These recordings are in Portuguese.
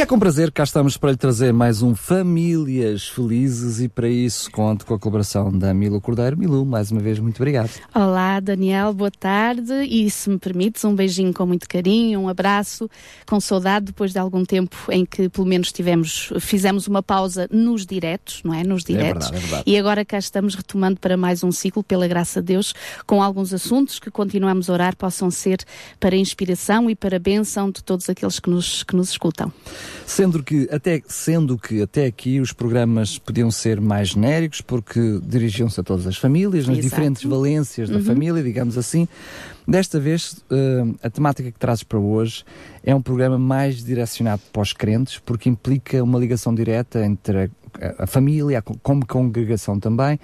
E é com prazer que cá estamos para lhe trazer mais um Famílias Felizes e para isso conto com a colaboração da Milu Cordeiro. Milu, mais uma vez, muito obrigado. Olá, Daniel, boa tarde e se me permites, um beijinho com muito carinho, um abraço, com saudade depois de algum tempo em que pelo menos tivemos, fizemos uma pausa nos diretos, não é? Nos diretos. É verdade, é verdade. E agora cá estamos retomando para mais um ciclo, pela graça de Deus, com alguns assuntos que continuamos a orar possam ser para inspiração e para bênção de todos aqueles que nos, que nos escutam. Sendo que, até, sendo que até aqui os programas podiam ser mais genéricos, porque dirigiam-se a todas as famílias, nas Exato. diferentes valências da família, digamos assim. Desta vez, eh, a temática que trazes para hoje é um programa mais direcionado para os crentes, porque implica uma ligação direta entre a, a família, a co- como congregação também,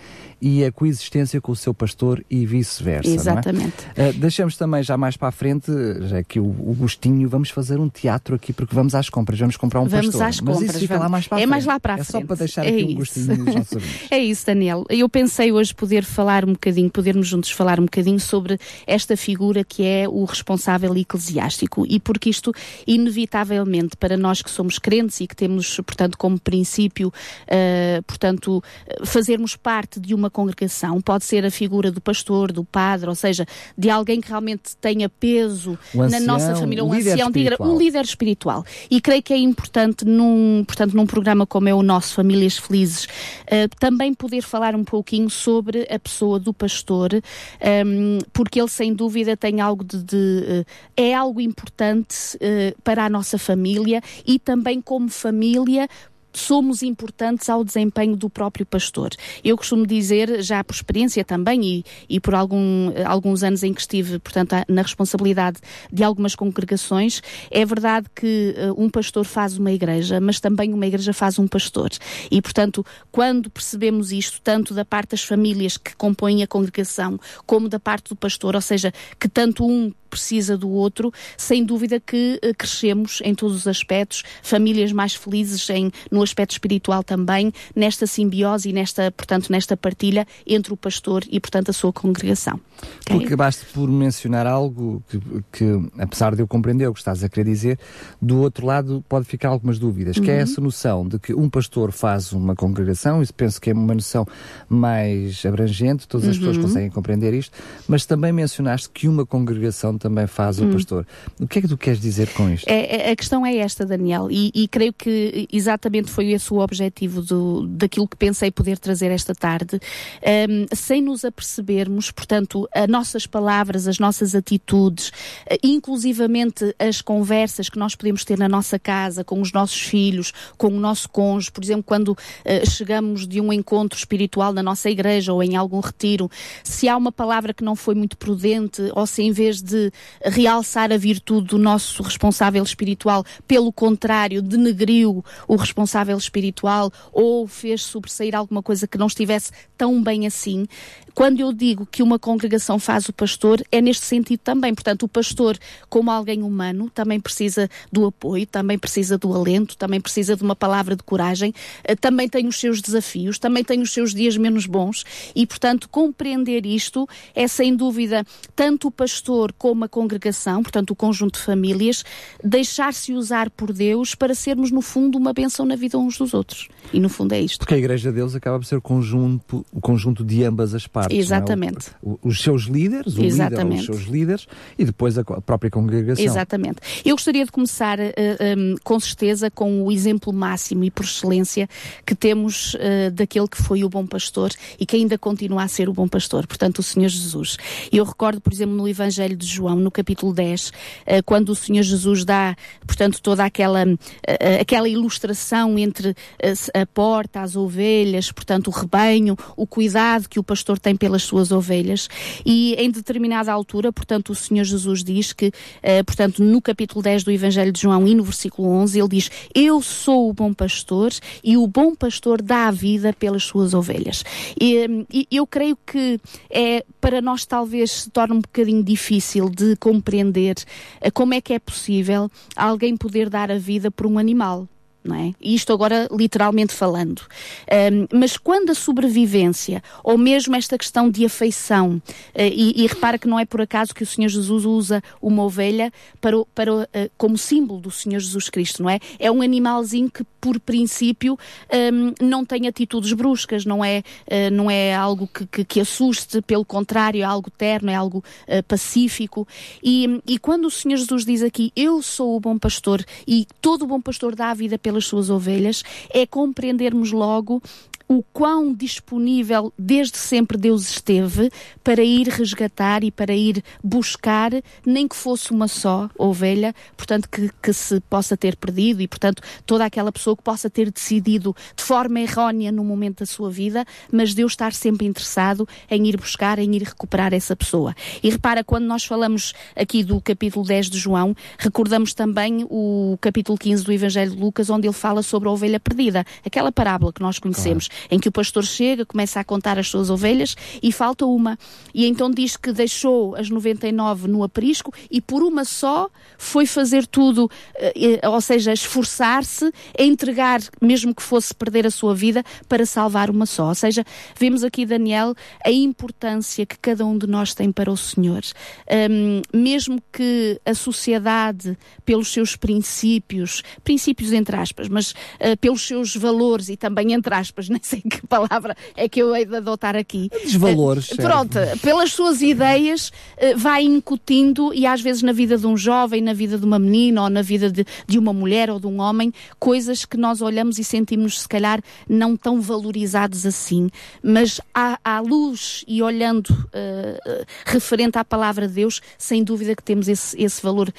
e a coexistência com o seu pastor e vice-versa. é? Exatamente. Uh, deixamos também já mais para a frente, já que o, o gostinho, vamos fazer um teatro aqui porque vamos às compras, vamos comprar um Vamos pastor. às Mas compras, isso fica lá vamos. mais para a É frente. mais lá para a É só frente. para deixar É aqui um isso. gostinho dos nossos. É isso, Daniel. Eu pensei hoje poder falar um bocadinho, podermos juntos falar um bocadinho sobre esta figura que é o responsável eclesiástico e porque isto, inevitavelmente, para nós que somos crentes e que temos, portanto, como princípio, eh, portanto, fazermos parte de uma congregação, pode ser a figura do pastor, do padre, ou seja, de alguém que realmente tenha peso Um na ancião, nossa família, um um líder ancião, espiritual. um líder espiritual. E creio que é importante num, portanto, num programa como é o nosso, Famílias Felizes, eh, também poder falar um pouquinho sobre a pessoa do pastor, ehm, porque ele sem dúvida tem algo de, de, eh, é algo importante eh, para a nossa família e também como família somos importantes ao desempenho do próprio pastor. Eu costumo dizer, já por experiência também e, e por algum, alguns anos em que estive, portanto, na responsabilidade de algumas congregações, é verdade que eh, um pastor faz uma igreja, mas também uma igreja faz um pastor. E, portanto, quando percebemos isto, tanto da parte das famílias que compõem a congregação, como da parte do pastor, ou seja, que tanto um precisa do outro, sem dúvida que eh, crescemos em todos os aspectos, famílias mais felizes em, no aspecto espiritual também, nesta simbiose e nesta, portanto, nesta partilha entre o pastor e, portanto, a sua congregação. Tu Ok? acabaste por mencionar algo que, que, apesar de eu compreender o que estás a querer dizer, do outro lado pode ficar algumas dúvidas, que é Uhum. essa noção de que um pastor faz uma congregação, isso penso que é uma noção mais abrangente, todas as Uhum. pessoas conseguem compreender isto, mas também mencionaste que uma congregação também faz o pastor. O que é que tu queres dizer com isto? Hum. É- é- a questão é esta, Daniel, e, e creio que exatamente foi esse o objetivo do, daquilo que pensei poder trazer esta tarde, Ahm, sem nos apercebermos, portanto, as nossas palavras, as nossas atitudes, eh, inclusivamente as conversas que nós podemos ter na nossa casa, com os nossos filhos, com o nosso cônjuge, por exemplo, quando eh, chegamos de um encontro espiritual na nossa igreja ou em algum retiro, se há uma palavra que não foi muito prudente, ou se em vez de realçar a virtude do nosso responsável espiritual, pelo contrário, denegriu o responsável espiritual ou fez sobressair alguma coisa que não estivesse tão bem assim. Quando eu digo que uma congregação faz o pastor, é neste sentido também. Portanto, o pastor, como alguém humano, também precisa do apoio, também precisa do alento, também precisa de uma palavra de coragem, eh, também tem os seus desafios, também tem os seus dias menos bons e, portanto, compreender isto é sem dúvida tanto o pastor como a congregação, portanto, o conjunto de famílias, deixar-se usar por Deus para sermos, no fundo, uma benção na vida uns dos outros. E, no fundo, é isto. Porque a Igreja de Deus acaba por ser o conjunto, o conjunto de ambas as partes. é? Exatamente. O- o- os seus líderes, o líder Exatamente. os seus líderes, e depois a, própria congregação. Exatamente. Eu gostaria de começar, eh, eh, com certeza, com o exemplo máximo e por excelência que temos eh, daquele que foi o bom pastor e que ainda continua a ser o bom pastor, portanto, o Senhor Jesus. Eu recordo, por exemplo, no Evangelho de João, no capítulo 10, eh, quando o Senhor Jesus dá, portanto, toda aquela, aquela ilustração entre a, a porta, as ovelhas, portanto, o rebanho, o cuidado que o pastor tem pelas suas ovelhas. E em determinada altura, portanto, o Senhor Jesus diz que, uh, portanto, no capítulo 10 do Evangelho de João e no versículo 11, ele diz: Eu sou o bom pastor e o bom pastor dá a vida pelas suas ovelhas. E, e eu creio que é para nós talvez se torne um bocadinho difícil de compreender uh, como é que é possível alguém poder dar a vida por um animal não é? Isto agora literalmente falando. Um, mas quando a sobrevivência, ou mesmo esta questão de afeição, uh, e, e, repara que não é por acaso que o Senhor Jesus usa uma ovelha para, para, uh, como símbolo do Senhor Jesus Cristo, não é? É um animalzinho que, por princípio, um, não tem atitudes bruscas, não é, uh, não é algo que, que, que, assuste, pelo contrário, é algo terno, é algo pacífico. E, e quando o Senhor Jesus diz aqui, eu sou o bom pastor, e todo bom pastor dá a vida pela pelas suas ovelhas, é compreendermos logo o quão disponível desde sempre Deus esteve para ir resgatar e para ir buscar, nem que fosse uma só ovelha, portanto, que, que se possa ter perdido e, portanto, toda aquela pessoa que possa ter decidido de forma errónea no momento da sua vida, mas Deus estar sempre interessado em ir buscar, em ir recuperar essa pessoa. E repara, quando nós falamos aqui do capítulo 10 de João, recordamos também o capítulo 15 do Evangelho de Lucas, onde ele fala sobre a ovelha perdida, aquela parábola que nós conhecemos. Claro em que o pastor chega, começa a contar as suas ovelhas e falta uma. E então diz que deixou as 99 no aprisco e por uma só foi fazer tudo, eh, ou seja, esforçar-se entregar, mesmo que fosse perder a sua vida, para salvar uma só. Ou seja, vemos aqui, Daniel, a importância que cada um de nós tem para o Senhor. Um, mesmo que a sociedade, pelos seus princípios, princípios entre aspas, mas uh, pelos seus valores e também entre aspas, nem sei que palavra é que eu hei de adotar aqui. Desvalores. Uh, pronto, pelas suas ideias, uh, vai incutindo, e às vezes na vida de um jovem, na vida de uma menina, ou na vida de, de uma mulher ou de um homem, coisas que nós olhamos e sentimos, se calhar, não tão valorizados assim. Mas à, à luz e olhando uh, referente à palavra de Deus, sem dúvida que temos esse, esse valor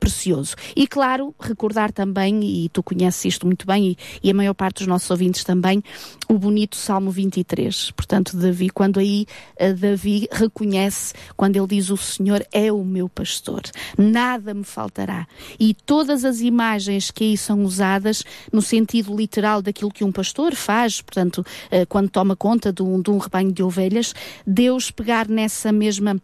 precioso. E claro, recordar também, e tu conheces isto muito bem, e, e a maior parte dos nossos ouvintes também, o bonito Salmo 23. Portanto, Davi, quando aí uh, Davi reconhece, quando ele diz: O Senhor é o meu pastor, nada me faltará. E todas as imagens que aí são usadas, no sentido literal daquilo que um pastor faz, portanto, uh, quando toma conta de um, de um rebanho de ovelhas, Deus pegar nessa mesma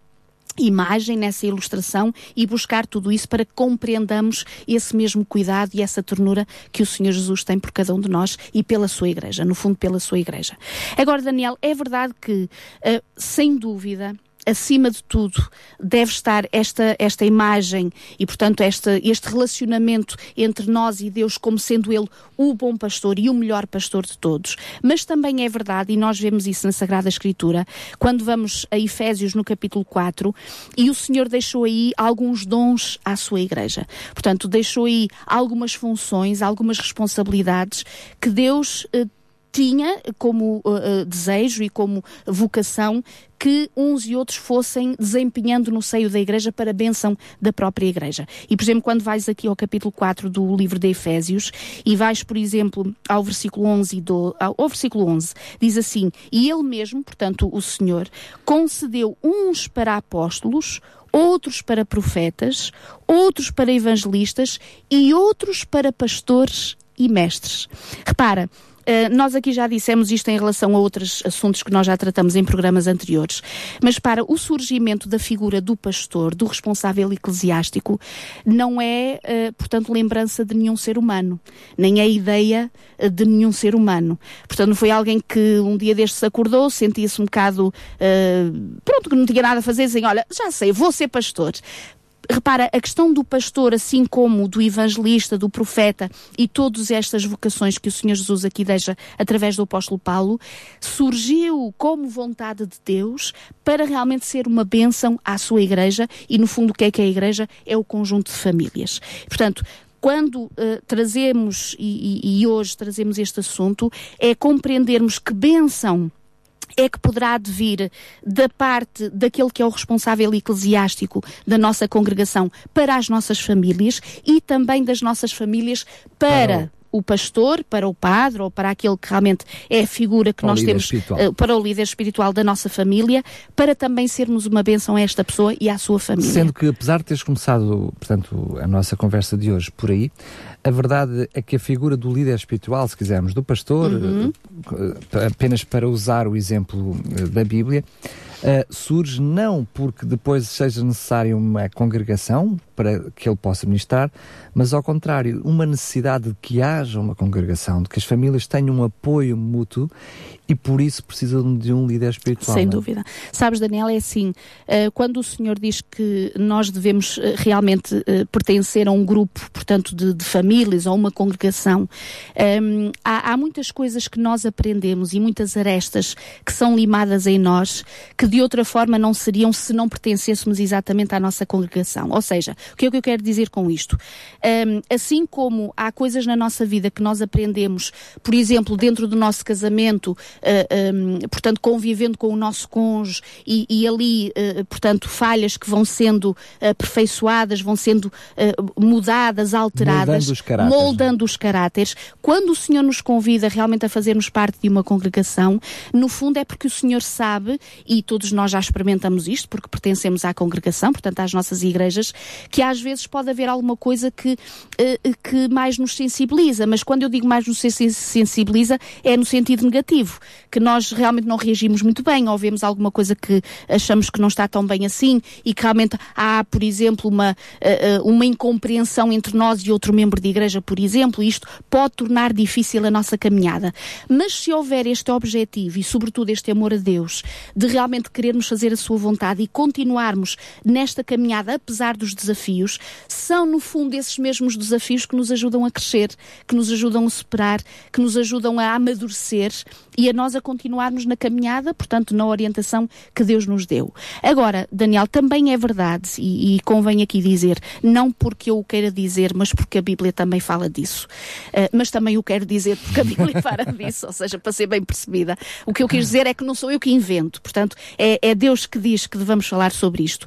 imagem, nessa ilustração e buscar tudo isso para que compreendamos esse mesmo cuidado e essa ternura que o Senhor Jesus tem por cada um de nós e pela sua igreja, no fundo pela sua igreja. Agora, Daniel, é verdade que, uh, sem dúvida, acima de tudo, deve estar esta, esta imagem e, portanto, esta, este relacionamento entre nós e Deus como sendo Ele o bom pastor e o melhor pastor de todos. Mas também é verdade, e nós vemos isso na Sagrada Escritura, quando vamos a Efésios no capítulo 4, e o Senhor deixou aí alguns dons à sua igreja. Portanto, deixou aí algumas funções, algumas responsabilidades que Deus eh, tinha como uh, desejo e como vocação que uns e outros fossem desempenhando no seio da igreja para a bênção da própria igreja. E, por exemplo, quando vais aqui ao capítulo 4 do livro de Efésios e vais, por exemplo, ao versículo 11, do, ao, ao versículo 11, diz assim, e ele mesmo, portanto, o Senhor, concedeu uns para apóstolos, outros para profetas, outros para evangelistas e outros para pastores e mestres. Repara, eh, nós aqui já dissemos isto em relação a outros assuntos que nós já tratamos em programas anteriores, mas para o surgimento da figura do pastor, do responsável eclesiástico, não é, uh, portanto, lembrança de nenhum ser humano, nem é ideia eh, de nenhum ser humano. Portanto, não foi alguém que um dia destes acordou, sentia-se um bocado, uh, pronto, que não tinha nada a fazer, assim, olha, já sei, vou ser pastor repara, a questão do pastor, assim como do evangelista, do profeta e todas estas vocações que o Senhor Jesus aqui deixa através do apóstolo Paulo, surgiu como vontade de Deus para realmente ser uma bênção à sua igreja e, no fundo, o que é que é a igreja? É o conjunto de famílias. Portanto, quando uh, trazemos, e, e, e hoje trazemos este assunto, é compreendermos que bênção é que poderá advir da parte daquele que é o responsável eclesiástico da nossa congregação para as nossas famílias e também das nossas famílias para o pastor, para o padre ou para aquele que realmente é a figura que Para nós temos espiritual. eh, para o líder espiritual da nossa família, para também sermos uma bênção a esta pessoa e à sua família. Sendo que, apesar de teres começado, portanto, a nossa conversa de hoje por aí, a verdade é que a figura do líder espiritual, se quisermos, do pastor, Uhum. eh, apenas para usar o exemplo eh, da Bíblia, eh, surge não porque depois seja necessária uma congregação para que ele possa ministrar, mas ao contrário, uma necessidade de que haja uma congregação, de que as famílias tenham um apoio mútuo e por isso precisam de um líder espiritual. Sem não é? dúvida. Sabes, Daniel, é assim, eh, quando o Senhor diz que nós devemos eh, realmente pertencer a um grupo, portanto, de, de famílias ou uma congregação, ehm, há, há muitas coisas que nós aprendemos e muitas arestas que são limadas em nós que de outra forma não seriam se não pertencêssemos exatamente à nossa congregação. Ou seja, o que é que eu quero dizer com isto? Ehm, assim como há coisas na nossa vida que nós aprendemos, por exemplo, dentro do nosso casamento, eh, um, portanto, convivendo com o nosso cônjuge e, e ali, eh, portanto, falhas que vão sendo aperfeiçoadas, vão sendo eh, mudadas, alteradas, Moldando os caráteres, moldando os caráteres. Quando o Senhor nos convida realmente a fazermos parte de uma congregação, no fundo é porque o Senhor sabe, e todos nós já experimentamos isto, porque pertencemos à congregação, portanto, às nossas igrejas, que às vezes pode haver alguma coisa que, eh, que mais nos sensibiliza, mas quando eu digo mais nos sen- sensibiliza, é no sentido negativo, que nós realmente não reagimos muito bem, ou vemos alguma coisa que achamos que não está tão bem assim, e que realmente há, por exemplo, uma, eh, eh, uma incompreensão entre nós e outro membro de igreja, por exemplo, isto pode tornar difícil a nossa caminhada. Mas se houver este objetivo e, sobretudo, este amor a Deus, de realmente querermos fazer a sua vontade e continuarmos nesta caminhada, apesar dos desafios, são, no fundo, esses mesmos desafios que nos ajudam a crescer, que nos ajudam a superar, que nos ajudam a amadurecer e a nós a continuarmos na caminhada, portanto, na orientação que Deus nos deu. Agora, Daniel, também é verdade, e, e convém aqui dizer, não porque eu o queira dizer, mas porque a Bíblia também fala disso. Eh, mas também o quero dizer porque a Bíblia fala disso, ou seja, para ser bem percebida. O que eu quis dizer é que não sou eu que invento, portanto, é, é Deus que diz que devemos falar sobre isto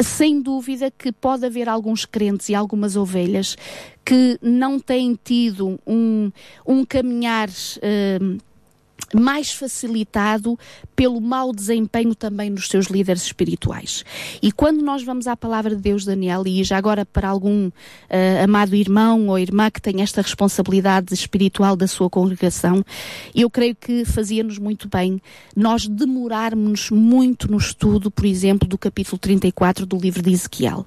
sem dúvida que pode haver alguns crentes e algumas ovelhas que não têm tido um, um caminhar. hum, mais facilitado pelo mau desempenho também dos seus líderes espirituais. E quando nós vamos à palavra de Deus, Daniel, e já agora para algum eh, amado irmão ou irmã que tem esta responsabilidade espiritual da sua congregação, eu creio que fazia-nos muito bem nós demorarmos muito no estudo, por exemplo, do capítulo 34 do livro de Ezequiel.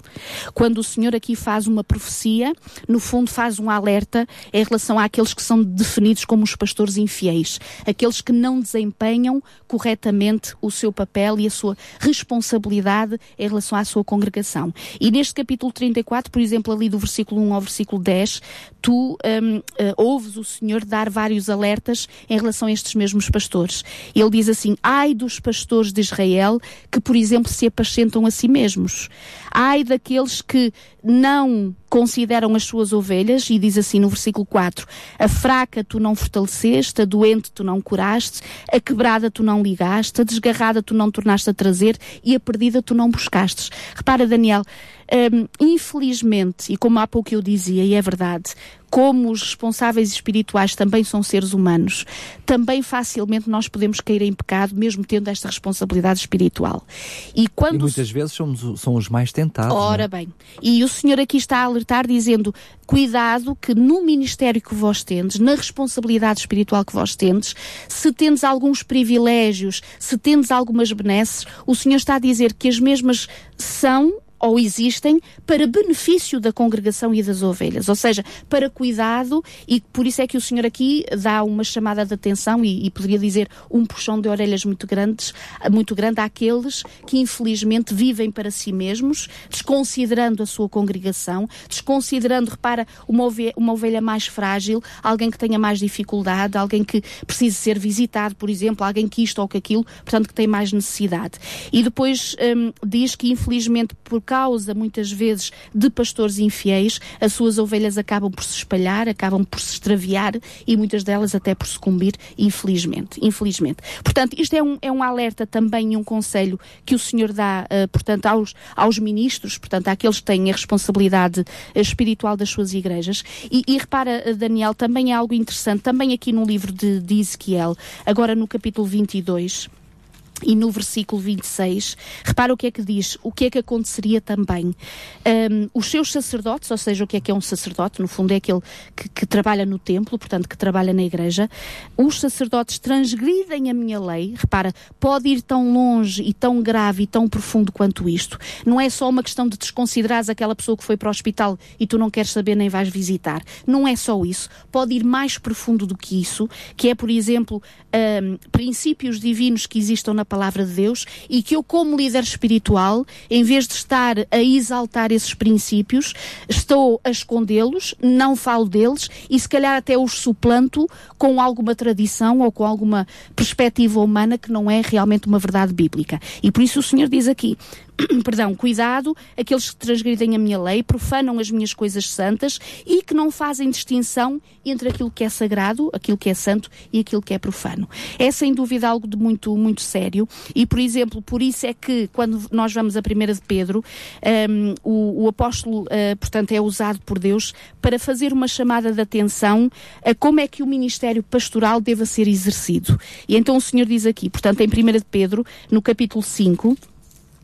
Quando o Senhor aqui faz uma profecia, no fundo faz um alerta em relação àqueles que são definidos como os pastores infiéis, aqueles que não desempenham corretamente o seu papel e a sua responsabilidade em relação à sua congregação. E neste capítulo 34, por exemplo, ali do versículo 1 ao versículo 10, tu hum, eh, ouves o Senhor dar vários alertas em relação a estes mesmos pastores. Ele diz assim: Ai dos pastores de Israel que, por exemplo, se apacentam a si mesmos. Ai daqueles que não consideram as suas ovelhas, e diz assim no versículo 4: A fraca tu não fortaleceste, a doente tu não curaste, a quebrada tu não ligaste, a desgarrada tu não tornaste a trazer e a perdida tu não buscastes. Repara, Daniel, hum, infelizmente, e como há pouco eu dizia, e é verdade, como os responsáveis espirituais também são seres humanos, também facilmente nós podemos cair em pecado, mesmo tendo esta responsabilidade espiritual. E E quando o muitas vezes somos, são os mais tentados. Ora é? bem, e o Senhor aqui está a alertar dizendo, cuidado que no ministério que vós tendes, na responsabilidade espiritual que vós tendes, se tendes alguns privilégios, se tendes algumas benesses, o Senhor está a dizer que as mesmas são ou existem para benefício da congregação e das ovelhas, ou seja, para cuidado e por isso é que o Senhor aqui dá uma chamada de atenção e, e poderia dizer um puxão de orelhas muito grandes, muito grande àqueles que infelizmente vivem para si mesmos, desconsiderando a sua congregação, desconsiderando, repara, uma ovelha, uma ovelha mais frágil, alguém que tenha mais dificuldade, alguém que precise ser visitado, por exemplo, alguém que isto ou que aquilo, portanto que tem mais necessidade. E depois hum, diz que infelizmente por causa, muitas vezes, de pastores infiéis, as suas ovelhas acabam por se espalhar, acabam por se extraviar e muitas delas até por sucumbir, infelizmente. infelizmente. Portanto, isto é um, é um alerta também e um conselho que o Senhor dá, uh, portanto, aos, aos ministros, portanto, àqueles que têm a responsabilidade uh, espiritual das suas igrejas. E, e repara, uh, Daniel, também é algo interessante, também aqui no livro de, de Ezequiel, agora no capítulo 22 e no versículo 26, repara o que é que diz, o que é que aconteceria também. Um, os seus sacerdotes, ou seja, o que é que é um sacerdote, no fundo é aquele que, que, trabalha no templo, portanto, que trabalha na igreja, os sacerdotes transgridem a minha lei, repara, pode ir tão longe e tão grave e tão profundo quanto isto. Não é só uma questão de desconsiderares aquela pessoa que foi para o hospital e tu não queres saber nem vais visitar. Não é só isso. Pode ir mais profundo do que isso, que é, por exemplo, um, princípios divinos que existam na palavra de Deus e que eu, como líder espiritual, em vez de estar a exaltar esses princípios, estou a escondê-los, não falo deles e se calhar até os suplanto com alguma tradição ou com alguma perspectiva humana que não é realmente uma verdade bíblica. E por isso o Senhor diz aqui: perdão, cuidado, aqueles que transgridem a minha lei, profanam as minhas coisas santas e que não fazem distinção entre aquilo que é sagrado, aquilo que é santo e aquilo que é profano. É sem dúvida algo de muito, muito sério e, por exemplo, por isso é que quando nós vamos a primeira de Pedro, um, o, o, apóstolo, uh, portanto, é usado por Deus para fazer uma chamada de atenção a como é que o ministério pastoral deva ser exercido. E então o Senhor diz aqui, portanto, em 1 de Pedro, no capítulo 5,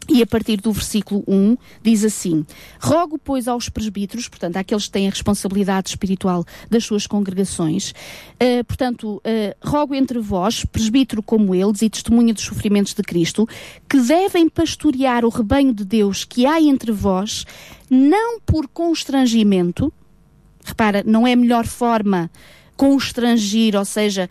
e a partir do versículo 1 diz assim: Rogo, pois, aos presbíteros, portanto, àqueles que têm a responsabilidade espiritual das suas congregações, uh, portanto, uh, rogo entre vós, presbítero como eles e testemunha dos sofrimentos de Cristo, que devem pastorear o rebanho de Deus que há entre vós, não por constrangimento, repara, não é a melhor forma constrangir, ou seja,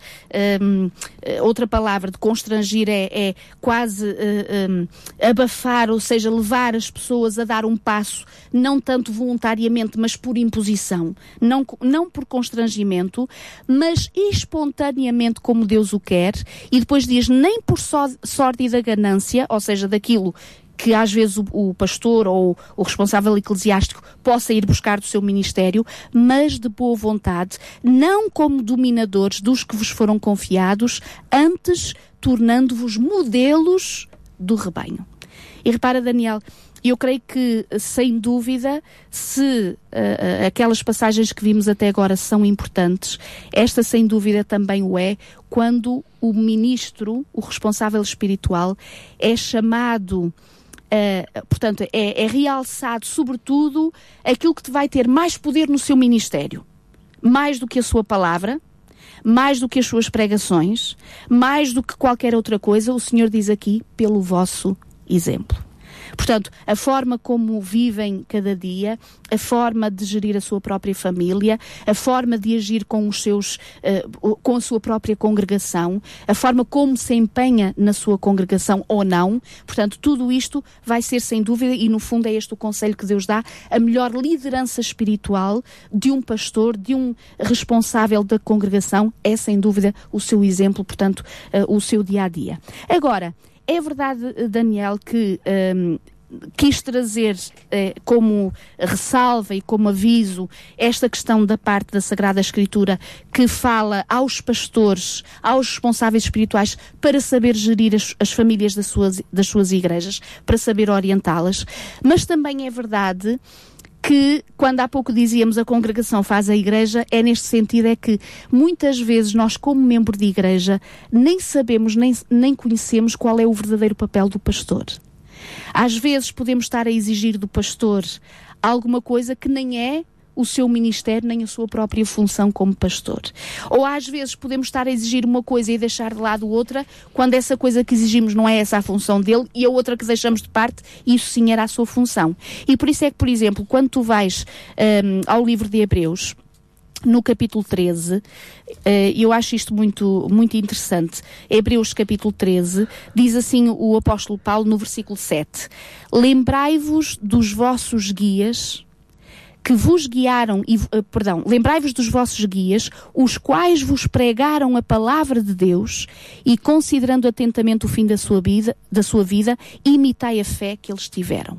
um, eh, outra palavra de constrangir é, é quase uh, um, abafar, ou seja, levar as pessoas a dar um passo, não tanto voluntariamente, mas por imposição, não, não por constrangimento, mas espontaneamente como Deus o quer, e depois diz nem por sorte da ganância, ou seja, daquilo que às vezes o, o, pastor ou o responsável eclesiástico possa ir buscar do seu ministério, mas de boa vontade, não como dominadores dos que vos foram confiados, antes tornando-vos modelos do rebanho. E repara, Daniel, eu creio que, sem dúvida, se uh, aquelas passagens que vimos até agora são importantes, esta, sem dúvida, também o é quando o ministro, o responsável espiritual, é chamado Uh, portanto, é, é, realçado, sobretudo, aquilo que vai ter mais poder no seu ministério. Mais do que a sua palavra, mais do que as suas pregações, mais do que qualquer outra coisa, o Senhor diz aqui, pelo vosso exemplo. Portanto, a forma como vivem cada dia, a forma de gerir a sua própria família, a forma de agir com os seus, uh, com a sua própria congregação, a forma como se empenha na sua congregação ou não. Portanto, tudo isto vai ser sem dúvida, e no fundo é este o conselho que Deus dá, a melhor liderança espiritual de um pastor, de um responsável da congregação, é sem dúvida o seu exemplo, portanto, uh, o seu dia a dia. Agora, é verdade, Daniel, que um, quis trazer eh, como ressalva e como aviso esta questão da parte da Sagrada Escritura que fala aos pastores, aos responsáveis espirituais para saber gerir as, as famílias das suas, das suas igrejas, para saber orientá-las, mas também é verdade que, quando há pouco dizíamos a congregação faz a igreja, é neste sentido é que muitas vezes nós, como membro de igreja, nem sabemos, nem, nem conhecemos qual é o verdadeiro papel do pastor. Às vezes podemos estar a exigir do pastor alguma coisa que nem é o seu ministério nem a sua própria função como pastor. Ou às vezes podemos estar a exigir uma coisa e deixar de lado outra, quando essa coisa que exigimos não é essa a função dele e a outra que deixamos de parte, isso sim era a sua função. E por isso é que, por exemplo, quando tu vais um, ao livro de Hebreus, no capítulo 13, eh, eu acho isto muito, muito interessante. Hebreus capítulo 13, diz assim o apóstolo Paulo no versículo 7: Lembrai-vos dos vossos guias que vos guiaram, e, uh, perdão, lembrai-vos dos vossos guias, os quais vos pregaram a palavra de Deus, e considerando atentamente o fim da sua vida, da sua vida imitai a fé que eles tiveram.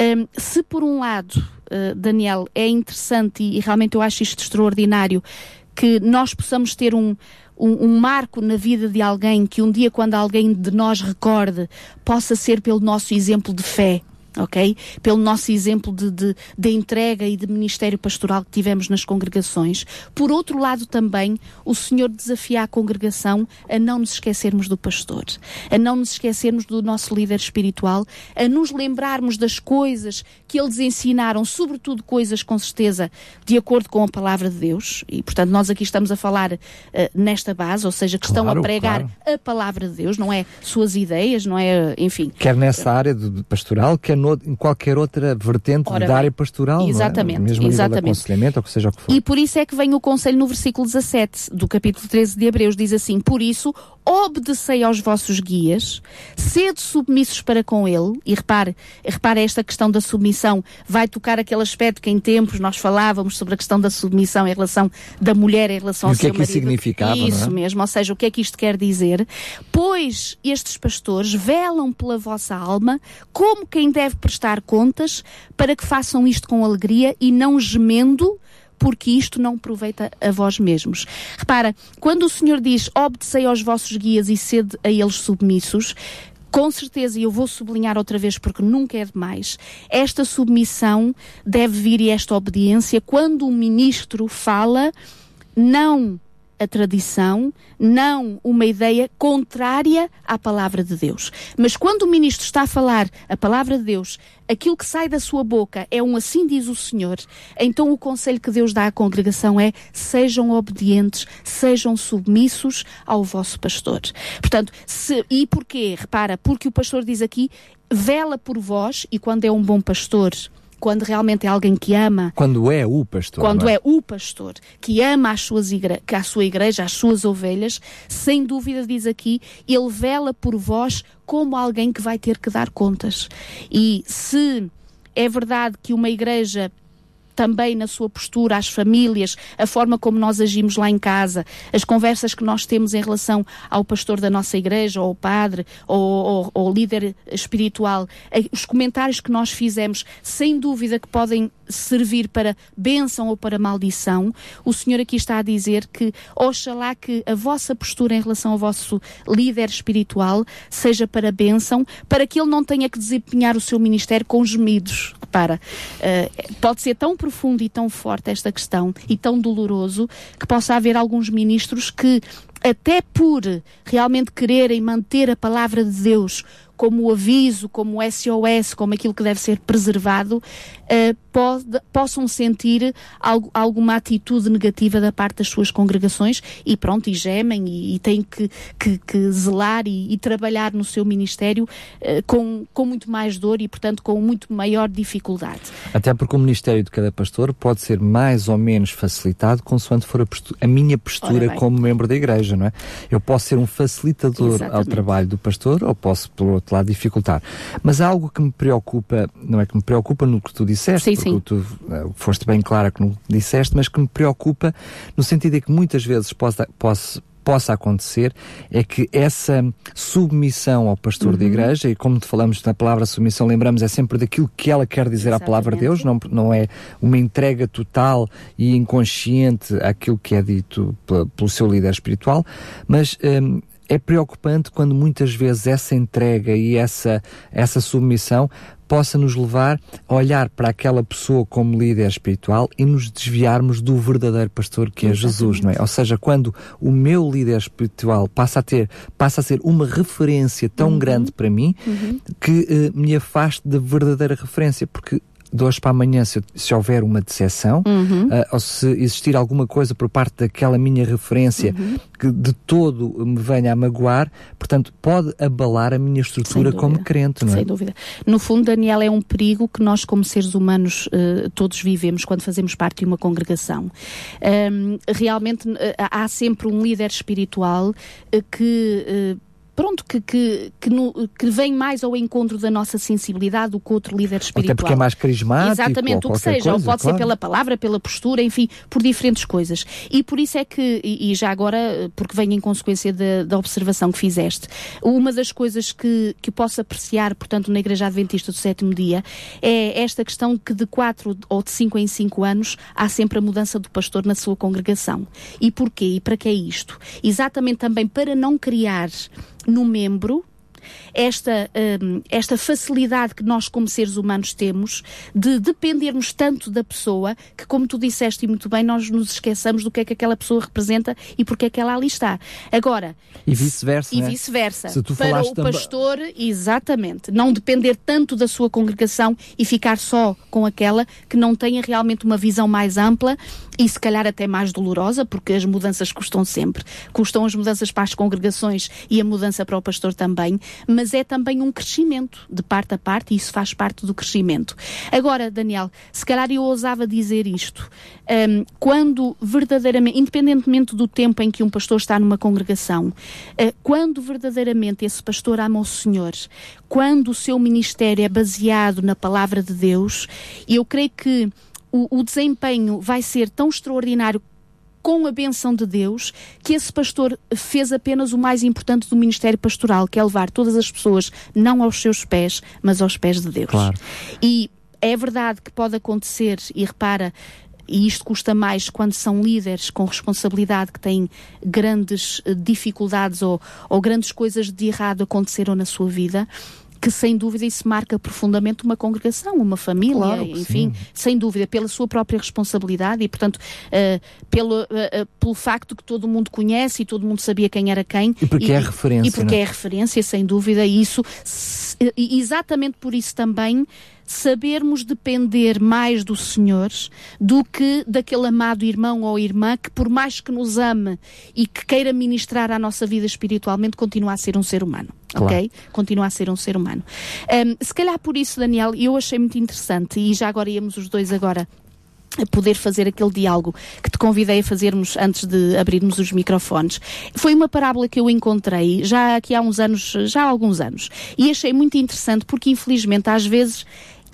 Um, se por um lado, uh, Daniel, é interessante e, e realmente eu acho isto extraordinário que nós possamos ter um, um, um, marco na vida de alguém que um dia, quando alguém de nós recorde, possa ser pelo nosso exemplo de fé, ok? Pelo nosso exemplo de, de, de, entrega e de ministério pastoral que tivemos nas congregações. Por outro lado, também, o Senhor desafia a congregação a não nos esquecermos do pastor, a não nos esquecermos do nosso líder espiritual, a nos lembrarmos das coisas que eles ensinaram, sobretudo coisas, com certeza, de acordo com a palavra de Deus. E, portanto, nós aqui estamos a falar uh, nesta base, ou seja, que estão a pregar claro. a palavra de Deus, não é suas ideias, não é, enfim. Quer nessa área de pastoral, quer no, em qualquer outra vertente Ora, da área pastoral, exatamente, não é? Mesmo exatamente. aconselhamento, ou seja o que for. E por isso é que vem o conselho no versículo 17 do capítulo 13 de Hebreus, diz assim, por isso, obedecei aos vossos guias, sede submissos para com ele, e repare, repare esta questão da submissão, vai tocar aquele aspecto que em tempos nós falávamos sobre a questão da submissão em relação da mulher em relação e ao seu marido. O que é que isso significava, Isso é? mesmo, ou seja, o que é que isto quer dizer? Pois estes pastores velam pela vossa alma como quem deve prestar contas para que façam isto com alegria e não gemendo porque isto não aproveita a vós mesmos. Repara, quando o Senhor diz obedecei aos vossos guias e sede a eles submissos, com certeza, e eu vou sublinhar outra vez porque nunca é demais, esta submissão deve vir e esta obediência quando o ministro fala não a tradição, não uma ideia contrária à palavra de Deus. Mas quando o ministro está a falar a palavra de Deus, aquilo que sai da sua boca é um assim diz o Senhor, então o conselho que Deus dá à congregação é sejam obedientes, sejam submissos ao vosso pastor. Portanto, se, e porquê? Repara, porque o pastor diz aqui, vela por vós, e quando é um bom pastor, quando realmente é alguém que ama. Quando é o pastor. Quando é? é? o pastor, que ama as suas igre... a sua igreja, as suas ovelhas, sem dúvida, diz aqui, ele vela por vós como alguém que vai ter que dar contas. E se é verdade que uma igreja também na sua postura, as famílias, a forma como nós agimos lá em casa, as conversas que nós temos em relação ao pastor da nossa igreja, ou ao padre, ou ao líder espiritual, os comentários que nós fizemos, sem dúvida que podem servir para bênção ou para maldição, o Senhor aqui está a dizer que oxalá que a vossa postura em relação ao vosso líder espiritual seja para bênção, para que ele não tenha que desempenhar o seu ministério com gemidos. Para, uh, pode ser tão profundo e tão forte esta questão e tão doloroso que possa haver alguns ministros que até por realmente quererem manter a palavra de Deus como o aviso, como o SOS, como aquilo que deve ser preservado, uh, pode, possam sentir algo, alguma atitude negativa da parte das suas congregações e pronto, e gemem e, e têm que, que, que zelar e, e, trabalhar no seu ministério uh, com, com muito mais dor e, portanto, com muito maior dificuldade. Até porque o ministério de cada pastor pode ser mais ou menos facilitado consoante for a, postura, a minha postura como membro da igreja, não é? Eu posso ser um facilitador Exatamente. ao trabalho do pastor ou posso, por outro lado, dificultar. Mas há algo que me preocupa, não é que me preocupa no que tu disseste, sim, porque sim. tu uh, foste bem clara que não disseste, mas que me preocupa no sentido de que muitas vezes possa, possa, possa acontecer é que essa submissão ao pastor uhum. da igreja, e como te falamos na palavra submissão, lembramos, é sempre daquilo que ela quer dizer Exatamente. à palavra de Deus, não, não é uma entrega total e inconsciente àquilo que é dito pelo seu líder espiritual, mas um, é preocupante quando muitas vezes essa entrega e essa, essa submissão possa nos levar a olhar para aquela pessoa como líder espiritual e nos desviarmos do verdadeiro pastor que é Exatamente. Jesus, não é? Ou seja, quando o meu líder espiritual passa a ter, passa a ser uma referência tão uhum. grande para mim uhum. que uh, me afaste da verdadeira referência, porque de hoje para amanhã, se, se houver uma decepção, uhum. uh, ou se existir alguma coisa por parte daquela minha referência uhum. que de todo me venha a magoar, portanto, pode abalar a minha estrutura como crente, não é? Sem dúvida. No fundo, Daniel, é um perigo que nós, como seres humanos, uh, todos vivemos quando fazemos parte de uma congregação. Um, realmente, uh, há sempre um líder espiritual que pronto, que, que, que, no, que, vem mais ao encontro da nossa sensibilidade do que outro líder espiritual. Até porque é mais carismático. Exatamente, o que seja, coisa, ou pode claro. ser pela palavra, pela postura, enfim, por diferentes coisas. E por isso é que, e, e já agora, porque vem em consequência da, da observação que fizeste, uma das coisas que, que posso apreciar, portanto, na Igreja Adventista do Sétimo Dia, é esta questão que de quatro ou de cinco em cinco anos há sempre a mudança do pastor na sua congregação. E porquê? E para que é isto? Exatamente também para não criar no membro esta, um, esta facilidade que nós, como seres humanos, temos de dependermos tanto da pessoa que, como tu disseste e muito bem, nós nos esqueçamos do que é que aquela pessoa representa e porque é que ela ali está. Agora. E vice-versa. E né? vice-versa. Para o pastor, exatamente. Não depender tanto da sua congregação e ficar só com aquela que não tenha realmente uma visão mais ampla e se calhar até mais dolorosa, porque as mudanças custam sempre. Custam as mudanças para as congregações e a mudança para o pastor também, mas é também um crescimento de parte a parte e isso faz parte do crescimento. Agora, Daniel, se calhar eu ousava dizer isto. Um, quando verdadeiramente, independentemente do tempo em que um pastor está numa congregação, uh, quando verdadeiramente esse pastor ama o Senhor, quando o seu ministério é baseado na palavra de Deus, eu creio que o, o desempenho vai ser tão extraordinário com a benção de Deus, que esse pastor fez apenas o mais importante do ministério pastoral, que é levar todas as pessoas não aos seus pés, mas aos pés de Deus. Claro. E é verdade que pode acontecer, e repara, e isto custa mais quando são líderes com responsabilidade que têm grandes dificuldades ou, ou grandes coisas de errado aconteceram na sua vida, que sem dúvida isso marca profundamente uma congregação, uma família, claro enfim, sim. sem dúvida, pela sua própria responsabilidade e, portanto, uh, pelo, uh, pelo facto que todo mundo conhece e todo mundo sabia quem era quem. E porque e, é referência. E porque não? é referência, sem dúvida, e isso, se, exatamente por isso também, sabermos depender mais do Senhor do que daquele amado irmão ou irmã que, por mais que nos ame e que queira ministrar à nossa vida espiritualmente, continua a ser um ser humano. Claro. Ok? Continua a ser um ser humano. Um, se calhar por isso, Daniel, eu achei muito interessante, e já agora íamos os dois agora a poder fazer aquele diálogo que te convidei a fazermos antes de abrirmos os microfones. Foi uma parábola que eu encontrei já aqui há uns anos, já há alguns anos, e achei muito interessante porque infelizmente às vezes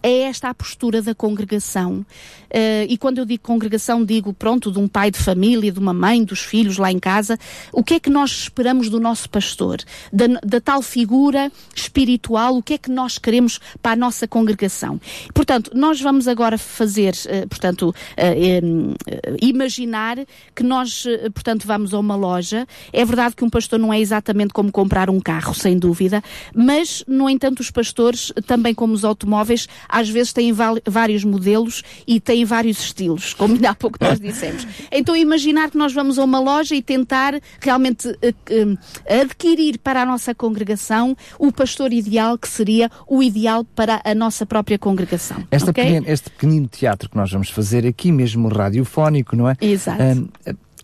é esta a postura da congregação. Uh, e quando eu digo congregação, digo, pronto, de um pai de família, de uma mãe, dos filhos lá em casa. O que é que nós esperamos do nosso pastor? Da, da tal figura espiritual, o que é que nós queremos para a nossa congregação? Portanto, nós vamos agora fazer, uh, portanto, uh, imaginar que nós, portanto, vamos a uma loja. É verdade que um pastor não é exatamente como comprar um carro, sem dúvida, mas, no entanto, os pastores, também como os automóveis, às vezes têm vários modelos e têm vários estilos, como ainda há pouco nós dissemos. Então imaginar que nós vamos a uma loja e tentar realmente uh, uh, adquirir para a nossa congregação o pastor ideal que seria o ideal para a nossa própria congregação. Okay? pequeno, este pequenino teatro que nós vamos fazer aqui, mesmo radiofónico, não é? Exato. Um,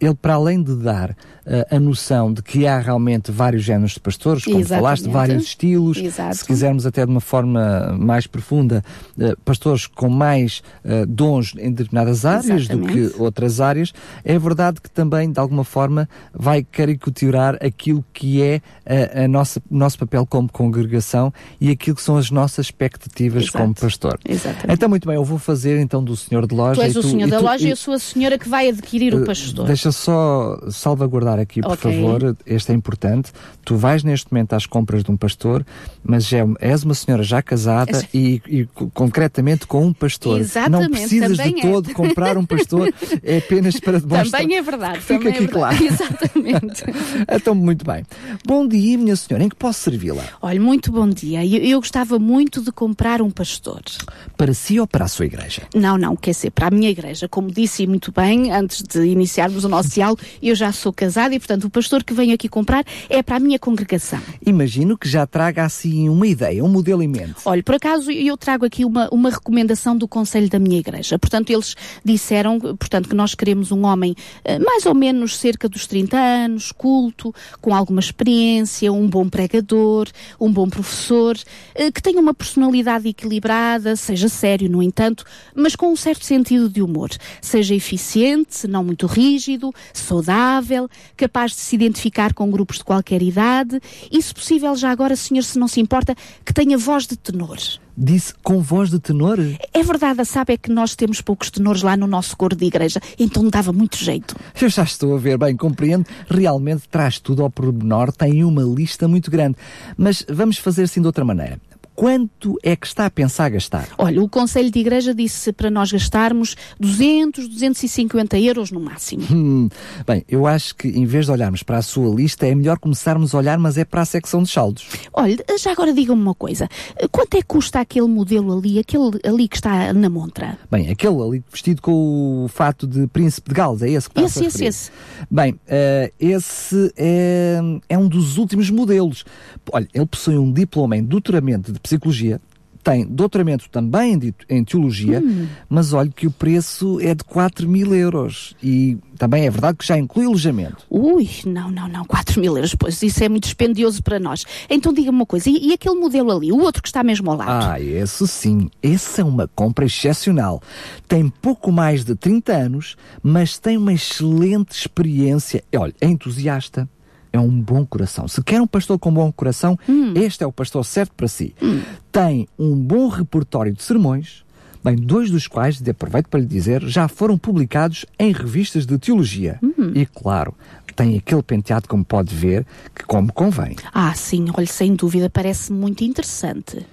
ele, para além de dar uh, a noção de que há realmente vários géneros de pastores, como Exatamente. falaste, vários estilos, Exato. se quisermos até de uma forma mais profunda, uh, pastores com mais uh, dons em determinadas áreas Exatamente. do que outras áreas, é verdade que também, de alguma forma, vai caricaturar aquilo que é a, a nossa, o nosso papel como congregação e aquilo que são as nossas expectativas Exato. como pastor. Exatamente. Então, muito bem, eu vou fazer então do senhor de loja. Tu és o tu, senhor da tu, loja e e, eu sou a senhora que vai adquirir o pastor. Deixa só salvaguardar aqui, por Ok. favor, este é importante. Tu vais neste momento às compras de um pastor, mas é, és uma senhora já casada e, e co- concretamente com um pastor. Exatamente, Não precisas de é. todo comprar um pastor, é apenas para demonstrar. Também é verdade. Fica também aqui é verdade. claro. Exatamente. Então, muito bem. Bom dia, minha senhora. Em que posso servi-la? Olha, muito bom dia. Eu, eu gostava muito de comprar um pastor. Para si ou para a sua igreja? Não, não, quer ser para a minha igreja. Como disse muito bem, antes de iniciarmos o nosso eu já sou casada e, portanto, o pastor que venho aqui comprar é para a minha congregação. Imagino que já traga assim uma ideia, um modelo em mente. Olha, por acaso eu trago aqui uma, uma recomendação do Conselho da minha igreja. Portanto, eles disseram, portanto, que nós queremos um homem eh, mais ou menos cerca dos 30 anos, culto, com alguma experiência, um bom pregador, um bom professor, eh, que tenha uma personalidade equilibrada, seja sério, no entanto, mas com um certo sentido de humor. Seja eficiente, não muito rígido, divertido, saudável, capaz de se identificar com grupos de qualquer idade e, se possível, já agora, senhor, se não se importa, que tenha voz de tenor. Disse com voz de tenor? É verdade, sabe é que nós temos poucos tenores lá no nosso coro de igreja, então dava muito jeito. Eu já estou a ver, bem, compreendo. Realmente traz tudo ao pormenor, tem uma lista muito grande. Mas vamos fazer assim de outra maneira quanto é que está a pensar gastar? Olha, o Conselho de Igreja disse para nós gastarmos 200, 250 euros no máximo. Hum, bem, eu acho que em vez de olharmos para a sua lista, é melhor começarmos a olhar, mas é para a secção de saldos. Olha, já agora diga-me uma coisa. Quanto é que custa aquele modelo ali, aquele ali que está na montra? Bem, aquele ali vestido com o fato de príncipe de Gales, é esse que está esse, a esse, esse. Bem, uh, esse é, é um dos últimos modelos. Olha, ele possui um diploma em doutoramento de psicologia, tem doutoramento também em teologia, hum. mas olhe que o preço é de 4 mil euros. E também é verdade que já inclui alojamento. Ui, não, não, não, 4 mil euros, pois isso é muito dispendioso para nós. Então diga-me uma coisa, e, e, aquele modelo ali, o outro que está mesmo ao lado? Ah, esse sim, esse é uma compra excepcional. Tem pouco mais de 30 anos, mas tem uma excelente experiência. Olha, é entusiasta é um bom coração. Se quer um pastor com bom coração, hum. este é o pastor certo para si. Hum. Tem um bom repertório de sermões, bem, dois dos quais, de aproveito para lhe dizer, já foram publicados em revistas de teologia. Hum. E claro, tem aquele penteado, como pode ver, que como convém. Ah, sim, olha, sem dúvida, parece muito interessante.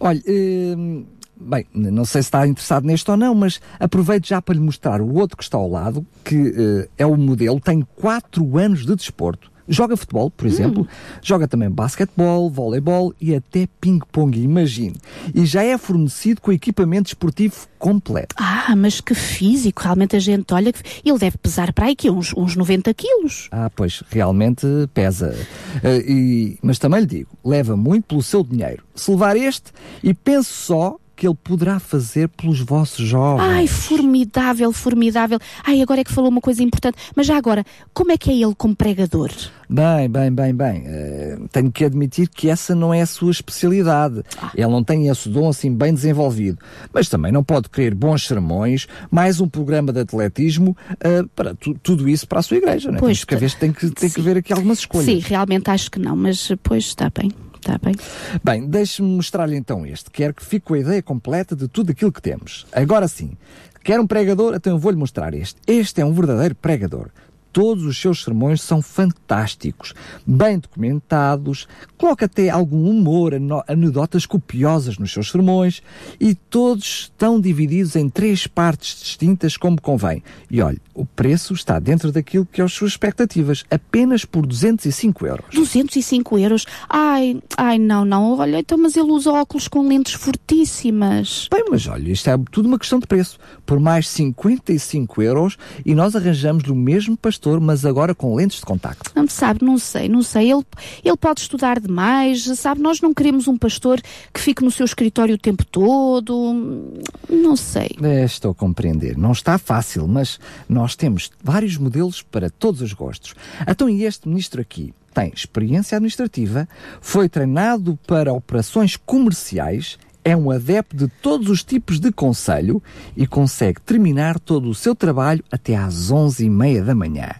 Olha, hum, bem, não sei se está interessado neste ou não, mas aproveito já para lhe mostrar o outro que está ao lado, que uh, é o modelo, tem 4 anos de desporto Joga futebol, por exemplo, hum. joga também basquetebol, voleibol e até ping-pong, imagine. E já é fornecido com equipamento esportivo completo. Ah, mas que físico, realmente a gente olha que ele deve pesar para aí que uns, uns 90 quilos. Ah, pois, realmente pesa. Uh, e, mas também lhe digo, leva muito pelo seu dinheiro. Se levar este, e pense só que ele poderá fazer pelos vossos jovens. Ai, formidável, formidável. Ai, agora é que falou uma coisa importante. Mas já agora, como é que é ele como pregador? Bem, bem, bem, bem. Uh, tenho que admitir que essa não é a sua especialidade. Ah. Ele não tem esse dom assim bem desenvolvido. Mas também não pode querer bons sermões, mais um programa de atletismo, uh, para tu, tudo isso para a sua igreja. Não é? Pois, que, tem que, tem que ver aqui algumas escolhas. Sim, realmente acho que não, mas pois está bem. Está bem. Bem, deixe-me mostrar-lhe então este. Quero que fique com a ideia completa de tudo aquilo que temos. Agora sim, quer um pregador? Então eu vou-lhe mostrar este. Este é um verdadeiro pregador todos os seus sermões são fantásticos, bem documentados, coloca até algum humor, anedotas copiosas nos seus sermões e todos estão divididos em três partes distintas como convém. E olha, o preço está dentro daquilo que é as suas expectativas, apenas por 205 euros. 205 euros? Ai, ai, não, não, olha, então, mas ele usa óculos com lentes fortíssimas. Bem, mas olha, isto é tudo uma questão de preço. Por mais 55 euros e nós arranjamos o mesmo pastor mas agora com lentes de contacto. Não sabe, não sei, não sei. Ele, ele pode estudar demais, sabe? Nós não queremos um pastor que fique no seu escritório o tempo todo. Não sei. É, estou a compreender. Não está fácil, mas nós temos vários modelos para todos os gostos. Então, e este ministro aqui? Tem experiência administrativa, foi treinado para operações comerciais é um adepto de todos os tipos de conselho e consegue terminar todo o seu trabalho até às onze e meia da manhã.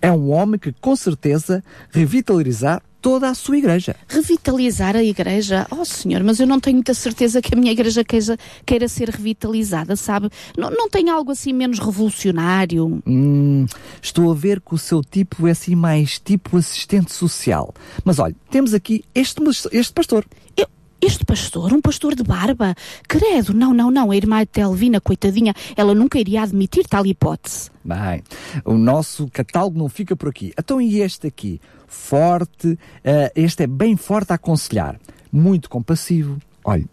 É um homem que com certeza revitalizar toda a sua igreja. Revitalizar a igreja? Oh senhor, mas eu não tenho muita certeza que a minha igreja queira, queira ser revitalizada, sabe? Não, não tem algo assim menos revolucionário? Hum, estou a ver que o seu tipo é assim mais tipo assistente social. Mas olha, temos aqui este, este pastor. Eu, este pastor, um pastor de barba? Credo, não, não, não. A irmã Telvina, coitadinha, ela nunca iria admitir tal hipótese. Bem, o nosso catálogo não fica por aqui. Então, e este aqui? Forte, uh, este é bem forte a aconselhar. Muito compassivo. Olha,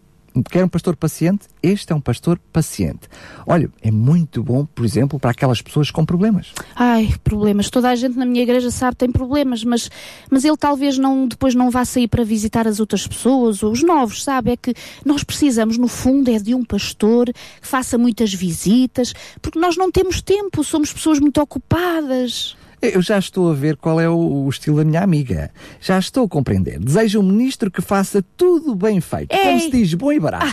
quer um pastor paciente? Este é um pastor paciente. Olha, é muito bom, por exemplo, para aquelas pessoas com problemas. Ai, problemas. Toda a gente na minha igreja sabe tem problemas, mas, mas ele talvez não, depois não vá sair para visitar as outras pessoas, ou os novos, sabe? É que nós precisamos, no fundo, é de um pastor que faça muitas visitas, porque nós não temos tempo, somos pessoas muito ocupadas. Eu já estou a ver qual é o, o, estilo da minha amiga. Já estou a compreender. Deseja um ministro que faça tudo bem feito. É, como se diz, bom e barato.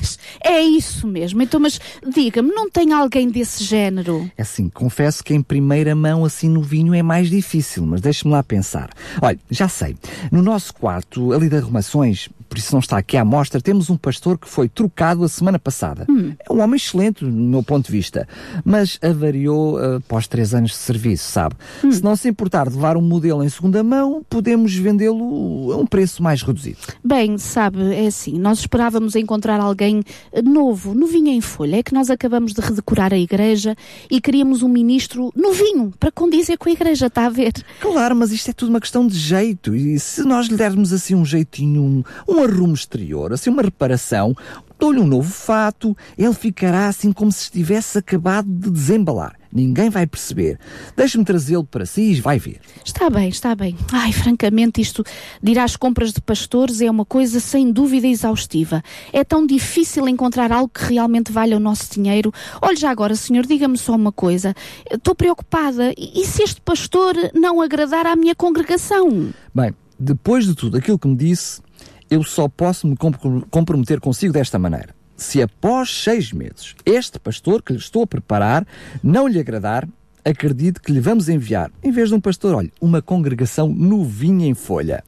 Ah, é isso mesmo. Então, mas diga-me, não tem alguém desse género? É assim, confesso que em primeira mão, assim no vinho, é mais difícil, mas deixe-me lá pensar. Olha, já sei. No nosso quarto, ali de arrumações, por isso não está aqui à mostra, temos um pastor que foi trocado a semana passada. Hum. É um homem excelente, no meu ponto de vista, mas avariou uh, após três anos de serviço, sabe? Hum. Se não se importar de levar um modelo em segunda mão, podemos vendê-lo a um preço mais reduzido. Bem, sabe, é assim, nós esperávamos encontrar alguém novo, novinho em folha. É que nós acabamos de redecorar a igreja e queríamos um ministro novinho, para condizer com a igreja, está a ver? Claro, mas isto é tudo uma questão de jeito. E se nós lhe dermos assim um jeitinho, um, um arrumo exterior, assim uma reparação, dou-lhe um novo fato, ele ficará assim como se estivesse acabado de desembalar. Ninguém vai perceber. Deixe-me trazê-lo para si e vai ver. Está bem, está bem. Ai, francamente, isto de ir às compras de pastores é uma coisa sem dúvida exaustiva. É tão difícil encontrar algo que realmente valha o nosso dinheiro. Olhe já agora, senhor, diga-me só uma coisa. Estou preocupada. E se este pastor não agradar à minha congregação? Bem, depois de tudo aquilo que me disse, eu só posso me comprometer consigo desta maneira. Se após seis meses este pastor que lhe estou a preparar não lhe agradar, acredite que lhe vamos enviar, em vez de um pastor, olha, uma congregação novinha em folha.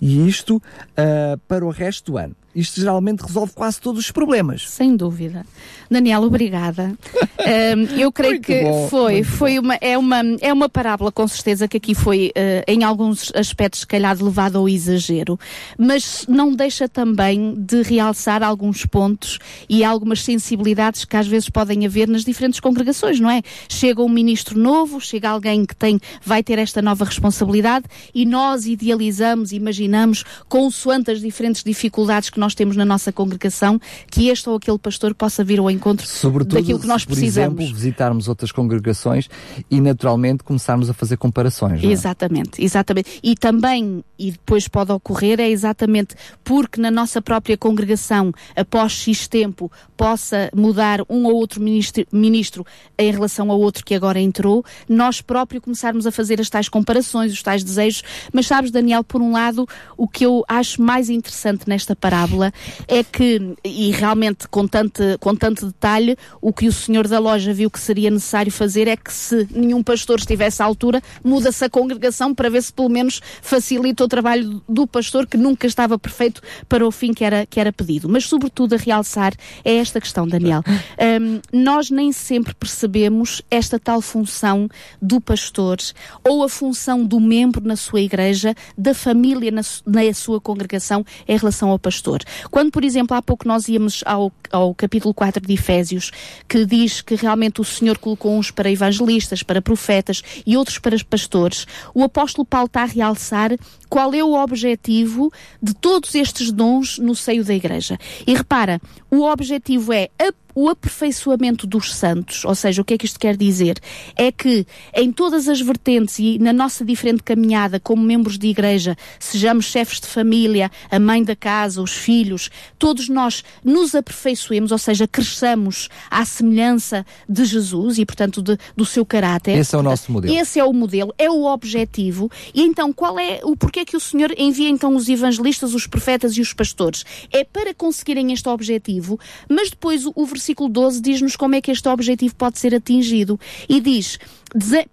E isto uh, para o resto do ano isto geralmente resolve quase todos os problemas. Sem dúvida. Daniel, obrigada. um, eu creio muito que bom, foi, foi uma, é, uma, é uma parábola, com certeza, que aqui foi, uh, em alguns aspectos, se calhar, levado ao exagero, mas não deixa também de realçar alguns pontos e algumas sensibilidades que às vezes podem haver nas diferentes congregações, não é? Chega um ministro novo, chega alguém que tem, vai ter esta nova responsabilidade e nós idealizamos, imaginamos, consoante as diferentes dificuldades que nós temos na nossa congregação, que este ou aquele pastor possa vir ao encontro Sobretudo, daquilo que nós precisamos. Por exemplo, visitarmos outras congregações e naturalmente começarmos a fazer comparações. É? Exatamente, exatamente. E também, e depois pode ocorrer, é exatamente porque na nossa própria congregação, após X tempo, possa mudar um ou outro ministro, ministro em relação ao outro que agora entrou, nós próprios começarmos a fazer as tais comparações, os tais desejos. Mas sabes, Daniel, por um lado, o que eu acho mais interessante nesta parábola parábola é que, e realmente com tanto, com tanto detalhe, o que o senhor da loja viu que seria necessário fazer é que se nenhum pastor estivesse à altura, muda-se a congregação para ver se pelo menos facilita o trabalho do pastor que nunca estava perfeito para o fim que era, que era pedido. Mas sobretudo a realçar é esta questão, Daniel. Um, nós nem sempre percebemos esta tal função do pastor ou a função do membro na sua igreja, da família na, na sua congregação em relação ao pastor. Quando, por exemplo, há pouco nós íamos ao, ao capítulo 4 de Efésios, que diz que realmente o Senhor colocou uns para evangelistas, para profetas e outros para pastores, o apóstolo Paulo está a realçar qual é o objetivo de todos estes dons no seio da igreja. E repara, o objetivo é o aperfeiçoamento dos santos, ou seja, o que é que isto quer dizer? É que em todas as vertentes e na nossa diferente caminhada como membros de igreja, sejamos chefes de família, a mãe da casa, os filhos, todos nós nos aperfeiçoemos, ou seja, cresçamos à semelhança de Jesus e, portanto, de, do seu caráter. Esse é o nosso modelo. Esse é o modelo, é o objetivo. E então, qual é o porquê que o Senhor envia então os evangelistas, os profetas e os pastores? É para conseguirem este objetivo, mas depois o, o versículo 12 diz-nos como é que este objetivo pode ser atingido. E diz: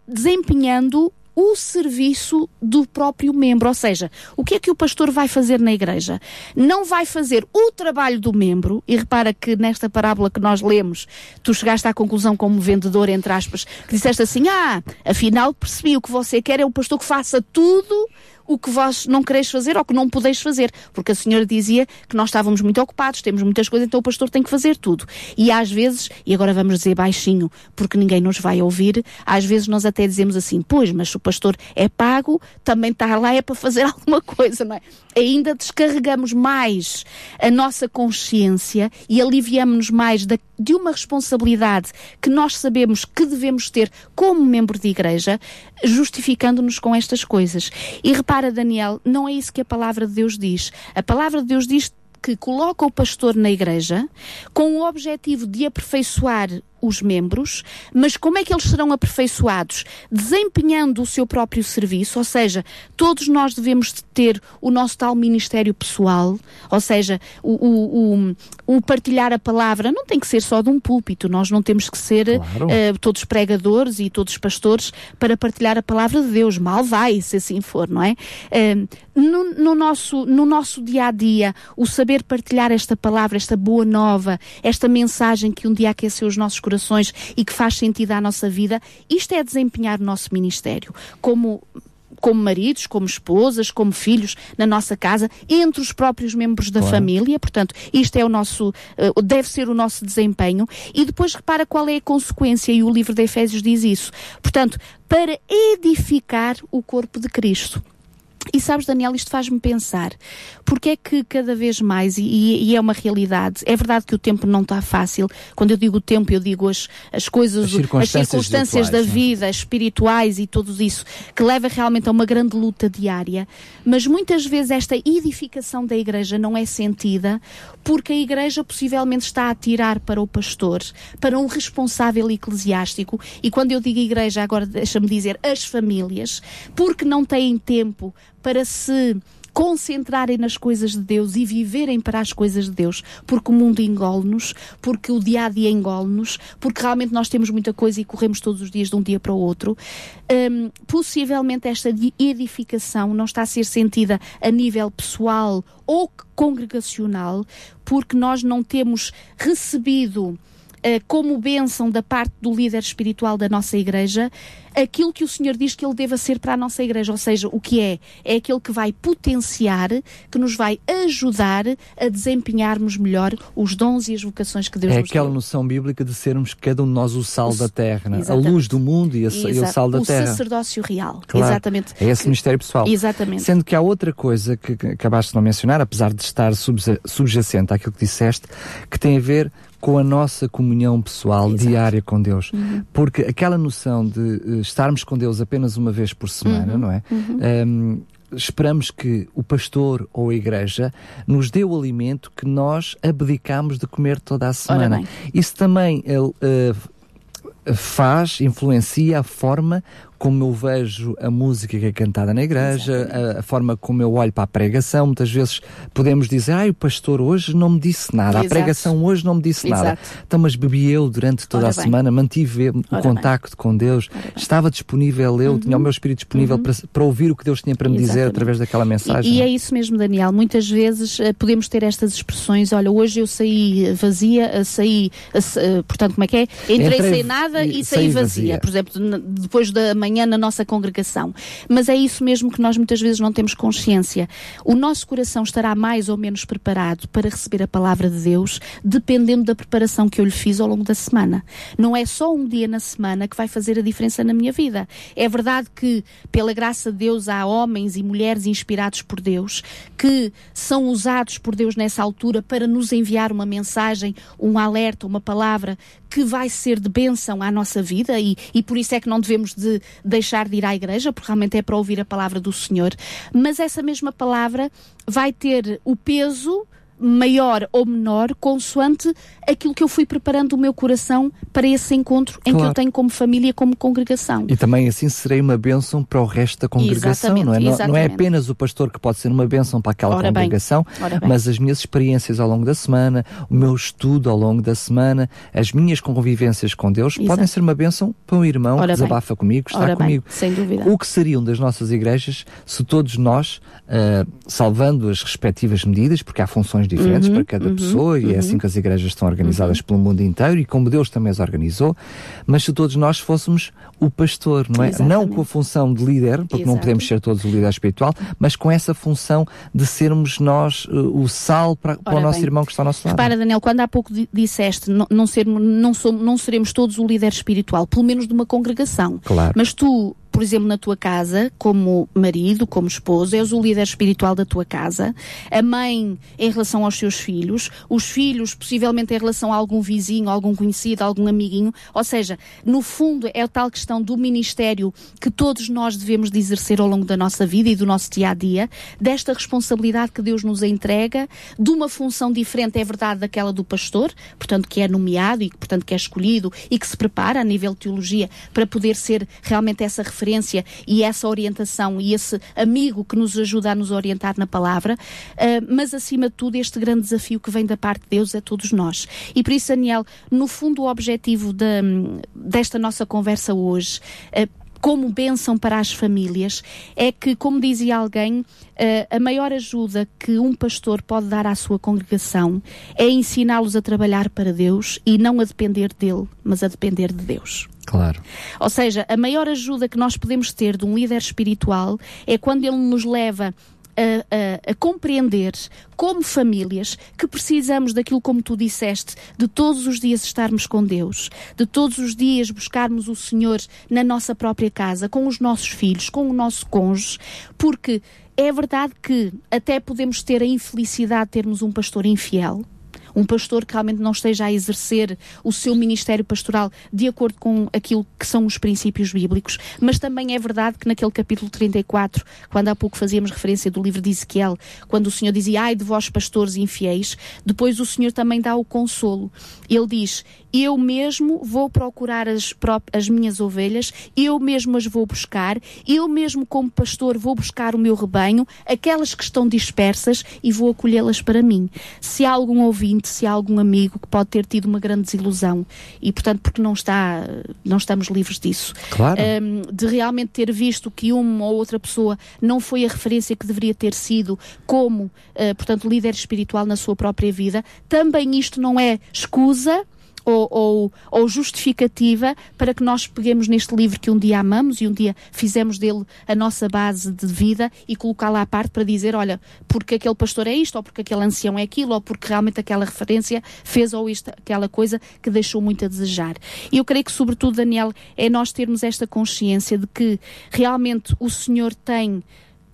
desempenhando o serviço do próprio membro. Ou seja, o que é que o pastor vai fazer na igreja? Não vai fazer o trabalho do membro, e repara que nesta parábola que nós lemos, tu chegaste à conclusão como vendedor, entre aspas, que disseste assim: ah, afinal percebi o que você quer é o pastor que faça tudo o que vós não quereis fazer ou que não podeis fazer. Porque a senhora dizia que nós estávamos muito ocupados, temos muitas coisas, então o pastor tem que fazer tudo. E às vezes, e agora vamos dizer baixinho, porque ninguém nos vai ouvir, às vezes nós até dizemos assim, pois, mas se o pastor é pago, também está lá é para fazer alguma coisa, não é? Ainda descarregamos mais a nossa consciência e aliviamos-nos mais da, de uma responsabilidade que nós sabemos que devemos ter como membro de igreja, justificando-nos com estas coisas. E repare para Daniel, não é isso que a palavra de Deus diz. A palavra de Deus diz que coloca o pastor na igreja com o objetivo de aperfeiçoar os membros, mas como é que eles serão aperfeiçoados? Desempenhando o seu próprio serviço, ou seja, todos nós devemos ter o nosso tal ministério pessoal, ou seja, o, o, o, o partilhar a palavra não tem que ser só de um púlpito, nós não temos que ser claro. uh, todos pregadores e todos pastores para partilhar a palavra de Deus, mal vai, se assim for, não é? Uh, no, no, nosso, no nosso dia a dia, o saber partilhar esta palavra, esta boa nova, esta mensagem que um dia aqueceu os nossos corações e que faz sentido à nossa vida, isto é desempenhar o nosso ministério como como maridos, como esposas, como filhos na nossa casa, entre os próprios membros da claro. família. Portanto, isto é o nosso, uh, deve ser o nosso desempenho. E depois repara qual é a consequência, e o livro de Efésios diz isso. Portanto, para edificar o corpo de Cristo. E sabes, Daniel, isto faz-me pensar, porque é que cada vez mais, e, e, é uma realidade, é verdade que o tempo não está fácil, quando eu digo o tempo, eu digo as, as coisas, as circunstâncias, as circunstâncias da vida, espirituais e tudo isso, que leva realmente a uma grande luta diária, mas muitas vezes esta edificação da igreja não é sentida porque a igreja possivelmente está a tirar para o pastor, para um responsável eclesiástico, e quando eu digo igreja, agora deixa-me dizer as famílias, porque não têm tempo para se concentrarem nas coisas de Deus e viverem para as coisas de Deus, porque o mundo engole-nos, porque o dia a dia engole-nos, porque realmente nós temos muita coisa e corremos todos os dias de um dia para o outro. Um, possivelmente esta edificação não está a ser sentida a nível pessoal ou congregacional, porque nós não temos recebido como bênção da parte do líder espiritual da nossa igreja, aquilo que o Senhor diz que ele deva ser para a nossa igreja. Ou seja, o que é? É aquele que vai potenciar, que nos vai ajudar a desempenharmos melhor os dons e as vocações que Deus é nos deu. É aquela noção bíblica de sermos cada um de nós o sal o, da terra, né? a luz do mundo e, a, e, o sal da o terra. O sacerdócio real. Claro, Exatamente. É esse que, mistério pessoal. Exatamente. Sendo que há outra coisa que, que acabaste de não mencionar, apesar de estar subjacente àquilo que disseste, que tem a ver com a nossa comunhão pessoal Exato. diária com Deus. Uhum. Porque aquela noção de uh, estarmos com Deus apenas uma vez por semana, uhum. não é? Uhum. Um, esperamos que o pastor ou a igreja nos dê o alimento que nós abdicamos de comer toda a semana. Isso também uh, faz, influencia a forma como eu vejo a música que é cantada na igreja, a, a, forma como eu olho para a pregação. Muitas vezes podemos dizer, ai, o pastor hoje não me disse nada, Exato. a pregação hoje não me disse Exato. nada. Então, mas bebi eu durante toda Ora a bem. semana, mantive o Ora contacto bem. com Deus, estava disponível eu, uhum. tinha o meu espírito disponível uhum. para, para, ouvir o que Deus tinha para me Exatamente. dizer através daquela mensagem. E, e, é isso mesmo, Daniel. Muitas vezes uh, podemos ter estas expressões, olha, hoje eu saí vazia, uh, saí, uh, portanto, como é que é? Entrei, Entrei sem nada e, e saí vazia. vazia. Por exemplo, depois da manhã amanhã na nossa congregação. Mas é isso mesmo que nós muitas vezes não temos consciência. O nosso coração estará mais ou menos preparado para receber a palavra de Deus, dependendo da preparação que eu lhe fiz ao longo da semana. Não é só um dia na semana que vai fazer a diferença na minha vida. É verdade que, pela graça de Deus, há homens e mulheres inspirados por Deus que são usados por Deus nessa altura para nos enviar uma mensagem, um alerta, uma palavra que vai ser de bênção à nossa vida e, e por isso é que não devemos de deixar de ir à igreja, porque realmente é para ouvir a palavra do Senhor. Mas essa mesma palavra vai ter o peso maior ou menor, consoante aquilo que eu fui preparando o meu coração para esse encontro em claro. que eu tenho como família, como congregação. E também assim serei uma bênção para o resto da congregação, não é? Não, não, é apenas o pastor que pode ser uma bênção para aquela Ora congregação, bem. mas as minhas experiências ao longo da semana, o meu estudo ao longo da semana, as minhas convivências com Deus Exato. podem ser uma bênção para um irmão Ora que desabafa bem. comigo, está Ora comigo. Bem. Sem dúvida. O que seriam das nossas igrejas se todos nós, uh, salvando as respectivas medidas, porque há funções diferentes uhum, para cada uhum, pessoa, e é assim uhum. que as igrejas estão organizadas uhum. pelo mundo inteiro, e como Deus também as organizou, mas se todos nós fôssemos o pastor, não é? Exatamente. Não com a função de líder, porque Exato. não podemos ser todos o líder espiritual, mas com essa função de sermos nós uh, o sal para, para o nosso bem. irmão que está ao nosso lado. Repara, Daniel, quando há pouco disseste, não, não, ser, não, somos, não seremos todos o líder espiritual, pelo menos de uma congregação. Claro. Mas tu por exemplo, na tua casa, como marido, como esposo, és o líder espiritual da tua casa, a mãe em relação aos seus filhos, os filhos possivelmente em relação a algum vizinho, algum conhecido, algum amiguinho, ou seja, no fundo é a tal questão do ministério que todos nós devemos de exercer ao longo da nossa vida e do nosso dia a dia, desta responsabilidade que Deus nos entrega, de uma função diferente, é verdade, daquela do pastor, portanto, que é nomeado e, portanto, que é escolhido e que se prepara a nível de teologia para poder ser realmente essa referência e essa orientação e esse amigo que nos ajuda a nos orientar na palavra, uh, mas acima de tudo, este grande desafio que vem da parte de Deus a todos nós. E por isso, Daniel, no fundo, o objetivo de, desta nossa conversa hoje. Uh, como bênção para as famílias é que, como dizia alguém, eh, a maior ajuda que um pastor pode dar à sua congregação é ensiná-los a trabalhar para Deus e não a depender dele, mas a depender de Deus. Claro. Ou seja, a maior ajuda que nós podemos ter de um líder espiritual é quando ele nos leva a, a, a, compreender, como famílias, que precisamos daquilo como tu disseste, de todos os dias estarmos com Deus, de todos os dias buscarmos o Senhor na nossa própria casa, com os nossos filhos, com o nosso cônjuge, porque é verdade que até podemos ter a infelicidade de termos um pastor infiel um pastor que realmente não esteja a exercer o seu ministério pastoral de acordo com aquilo que são os princípios bíblicos, mas também é verdade que naquele capítulo 34, quando há pouco fazíamos referência do livro de Ezequiel, quando o Senhor dizia, ai de vós pastores infiéis, depois o Senhor também dá o consolo. Ele diz, eu mesmo vou procurar as, as minhas ovelhas, eu mesmo as vou buscar, eu mesmo como pastor vou buscar o meu rebanho, aquelas que estão dispersas e vou acolhê-las para mim. Se há algum ouvinte, se há algum amigo que pode ter tido uma grande desilusão e, portanto, porque não está, não estamos livres disso, claro. um, de realmente ter visto que uma ou outra pessoa não foi a referência que deveria ter sido como, uh, portanto, líder espiritual na sua própria vida, também isto não é escusa ou, ou, ou, justificativa para que nós peguemos neste livro que um dia amamos e um dia fizemos dele a nossa base de vida e colocá-la à parte para dizer, olha, porque aquele pastor é isto, ou porque aquele ancião é aquilo, ou porque realmente aquela referência fez ou isto, aquela coisa que deixou muito a desejar. E eu creio que, sobretudo, Daniel, é nós termos esta consciência de que realmente o Senhor tem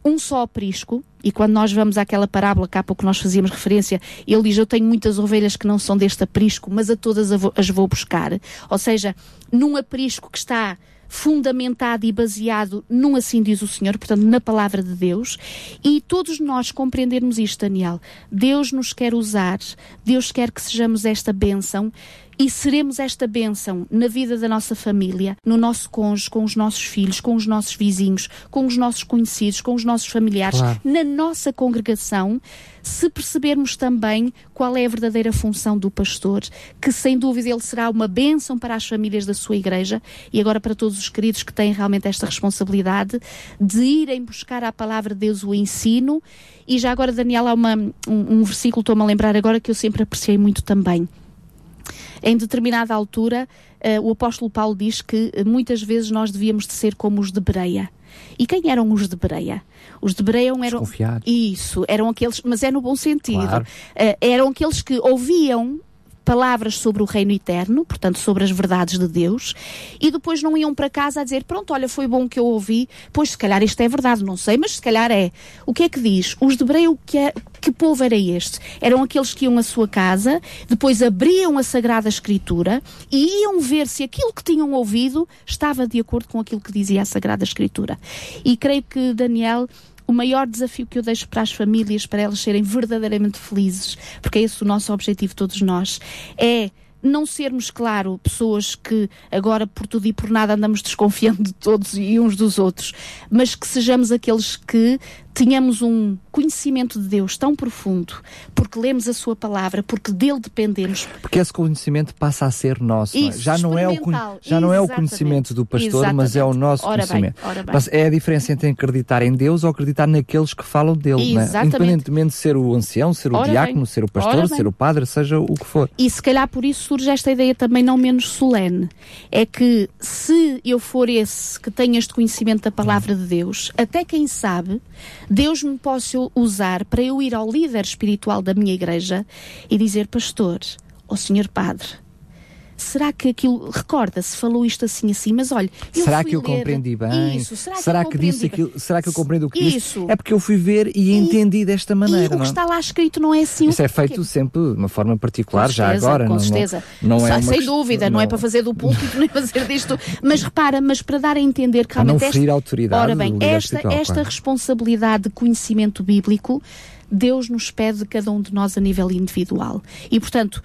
um só aprisco, e quando nós vamos àquela parábola que há pouco nós fazíamos referência, ele diz: Eu tenho muitas ovelhas que não são deste aprisco, mas a todas as vou buscar. Ou seja, num aprisco que está fundamentado e baseado num assim diz o Senhor, portanto, na palavra de Deus, e todos nós compreendermos isto, Daniel. Deus nos quer usar, Deus quer que sejamos esta bênção e seremos esta bênção na vida da nossa família, no nosso cônjuge, com os nossos filhos, com os nossos vizinhos, com os nossos conhecidos, com os nossos familiares, claro. na nossa congregação, se percebermos também qual é a verdadeira função do pastor, que sem dúvida ele será uma bênção para as famílias da sua igreja e agora para todos os queridos que têm realmente esta responsabilidade de irem buscar à palavra de Deus o ensino. E já agora, Daniel, há uma, um, um versículo, estou-me a lembrar agora, que eu sempre apreciei muito também em determinada altura, uh, o apóstolo Paulo diz que uh, muitas vezes nós devíamos de ser como os de Bereia. E quem eram os de Bereia? Os de Bereia eram. Isso, eram aqueles, mas é no bom sentido. Claro. Uh, eram aqueles que ouviam palavras sobre o reino eterno, portanto, sobre as verdades de Deus, e depois não iam para casa a dizer: Pronto, olha, foi bom que eu ouvi, pois se calhar isto é verdade, não sei, mas se calhar é. O que é que diz? Os de Hebreu, que, é, que povo era este? Eram aqueles que iam à sua casa, depois abriam a Sagrada Escritura e iam ver se aquilo que tinham ouvido estava de acordo com aquilo que dizia a Sagrada Escritura. E creio que Daniel o maior desafio que eu deixo para as famílias, para elas serem verdadeiramente felizes, porque é esse o nosso objetivo, todos nós, é não sermos, claro, pessoas que agora por tudo e por nada andamos desconfiando de todos e uns dos outros, mas que sejamos aqueles que tenhamos um conhecimento de Deus tão profundo, porque lemos a Sua palavra, porque dele dependemos. Porque esse conhecimento passa a ser nosso. Isso, já não é o já não é o conhecimento do pastor, Exatamente. mas é o nosso ora conhecimento. Bem, bem. É a diferença entre acreditar em Deus ou acreditar naqueles que falam dele, né? independentemente de ser o ancião, ser o ora diácono, bem. ser o pastor, ser o padre, seja o que for. E se calhar por isso surge esta ideia também não menos solene, é que se eu for esse que tem este conhecimento da palavra de Deus, até quem sabe Deus me possa usar para eu ir ao líder espiritual da minha igreja e dizer, pastor, ou senhor padre, será que aquilo, recorda-se, falou isto assim assim, mas olha, será que eu ler, compreendi bem? Isso, será, será que, que, eu disse aquilo? Será que eu compreendo o que disse? Isso. É porque eu fui ver e, E- entendi desta E maneira. o que não é? está lá escrito não é assim. Isso é feito quê? sempre de uma forma particular, Com já certeza, agora. Com não, não- certeza. Não, é Sa- uma Sem questão- dúvida, não, é para fazer do púlpito nem fazer disto. Mas repara, mas para dar a entender que Para não realmente ferir a esta, autoridade ora bem, esta, esta claro. responsabilidade de conhecimento bíblico, Deus nos pede de cada um de nós a nível individual. E portanto,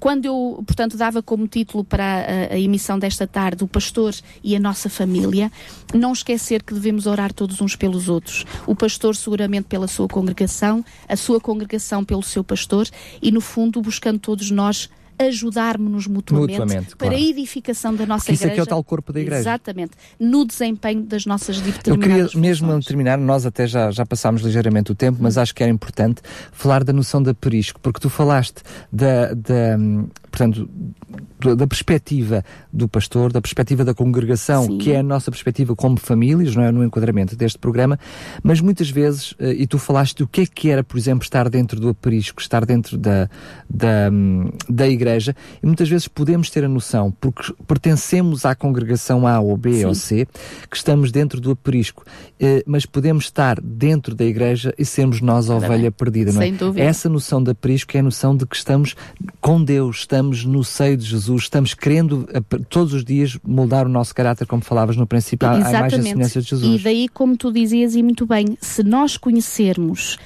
quando eu, portanto, dava como título para a, a emissão desta tarde o pastor e a nossa família, não esquecer que devemos orar todos uns pelos outros. O pastor seguramente pela sua congregação, a sua congregação pelo seu pastor e no fundo buscando todos nós ajudarmos-nos mutuamente, Mutuamente, para claro. a edificação da nossa Porque isso é igreja. que é o tal corpo da igreja. Exatamente. No desempenho das nossas Eu determinadas queria mesmo funções. terminar, nós até já, já passámos ligeiramente o tempo, mas acho que era importante falar da noção da perisco, porque tu falaste da, da, portanto, da perspectiva do pastor, da perspectiva da congregação, Sim. que é a nossa perspectiva como famílias, não é? No enquadramento deste programa, mas muitas vezes, eh, e tu falaste do que é que era, por exemplo, estar dentro do aprisco, estar dentro da, da, hum, da igreja, e muitas vezes podemos ter a noção, porque pertencemos à congregação A ou B Sim. ou C, que estamos dentro do aprisco, eh, mas podemos estar dentro da igreja e sermos nós a ovelha perdida, não é? sem dúvida. Essa noção de aprisco é a noção de que estamos com Deus, estamos no seio de Jesus, estamos querendo eh, todos os dias moldar o nosso caráter, como falavas no princípio, à, à imagem e semelhança de E Jesus. daí, como tu dizias, e muito bem, se nós conhecermos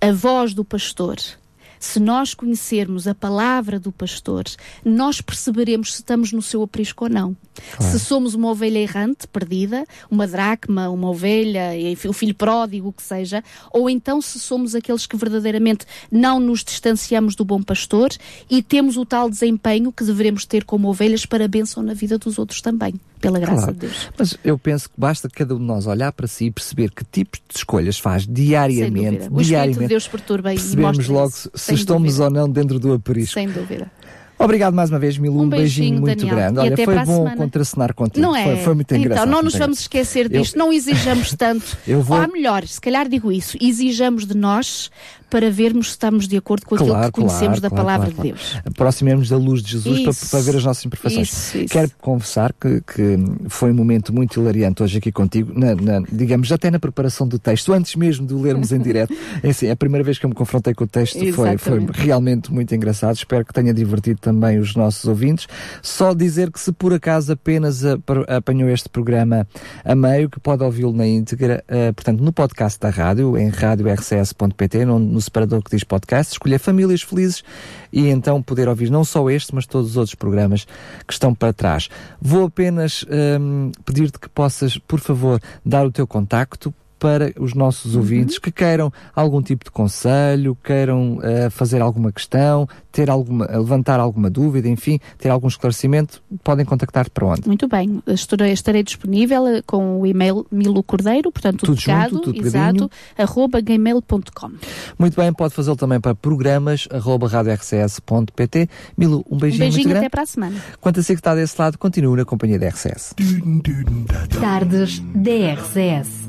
a voz do pastor, se nós conhecermos a palavra do pastor, nós perceberemos se estamos no seu aprisco ou não. Se somos uma ovelha errante, perdida, uma dracma, uma ovelha, enfim, o filho pródigo, o que seja, ou então se somos aqueles que verdadeiramente não nos distanciamos do bom pastor e temos o tal desempenho que devemos ter como ovelhas para a bênção na vida dos outros também, pela graça Claro. de Deus. Mas eu penso que basta cada um de nós olhar para si e perceber que tipos de escolhas faz diariamente. O Espírito de diariamente, Deus perturba e percebemos logo se, se Sem estamos dúvida. ou não dentro do aprisco. Sem dúvida. Obrigado mais uma vez, Milu. Um Um, beijinho, beijinho, muito Daniel. grande. E Olha, foi bom contracenar contigo. Não é? Foi, foi muito engraçado. então, não nos vamos esquecer disto. Não exijamos tanto. Eu vou- Ou, melhor, se calhar digo isso, exijamos de nós para vermos se estamos de acordo com aquilo que conhecemos da palavra claro, de Deus. claro. Aproximemos da luz de Jesus para, Isso. para ver as nossas imperfeições. Isso, isso. Quero confessar que, que foi um momento muito hilariante hoje aqui contigo, na, na- digamos, até na preparação do texto, antes mesmo de o lermos em direto. Assim, a primeira vez que eu me confrontei com o texto foi, foi realmente muito engraçado. Espero que tenha divertido também os nossos ouvintes. Só dizer que se por acaso apenas apanhou este programa a meio, que pode ouvi-lo na íntegra, eh, portanto, no podcast da rádio, em radiorcs.pt, no, no separador que diz podcast, escolher Famílias Felizes e então poder ouvir não só este, mas todos os outros programas que estão para trás. Vou apenas hum, pedir-te que possas, por favor, dar o teu contacto para os nossos ouvintes que queiram algum tipo de conselho, queiram eh, fazer alguma questão, ter alguma, levantar alguma dúvida, enfim, ter algum esclarecimento, podem contactar-te para onde? Muito bem, estarei, estarei disponível eh, com o e-mail Milo Cordeiro, portanto, Tudo tudo pegado, junto, tudo exato, arroba gmail.com. Muito bem, pode fazê-lo também para programas arroba radiorcs.pt. Milu, um Um beijinho, muito beijinho até para a semana. Quanto a si que está desse lado, continue na companhia da RCS. Tardes DRCS.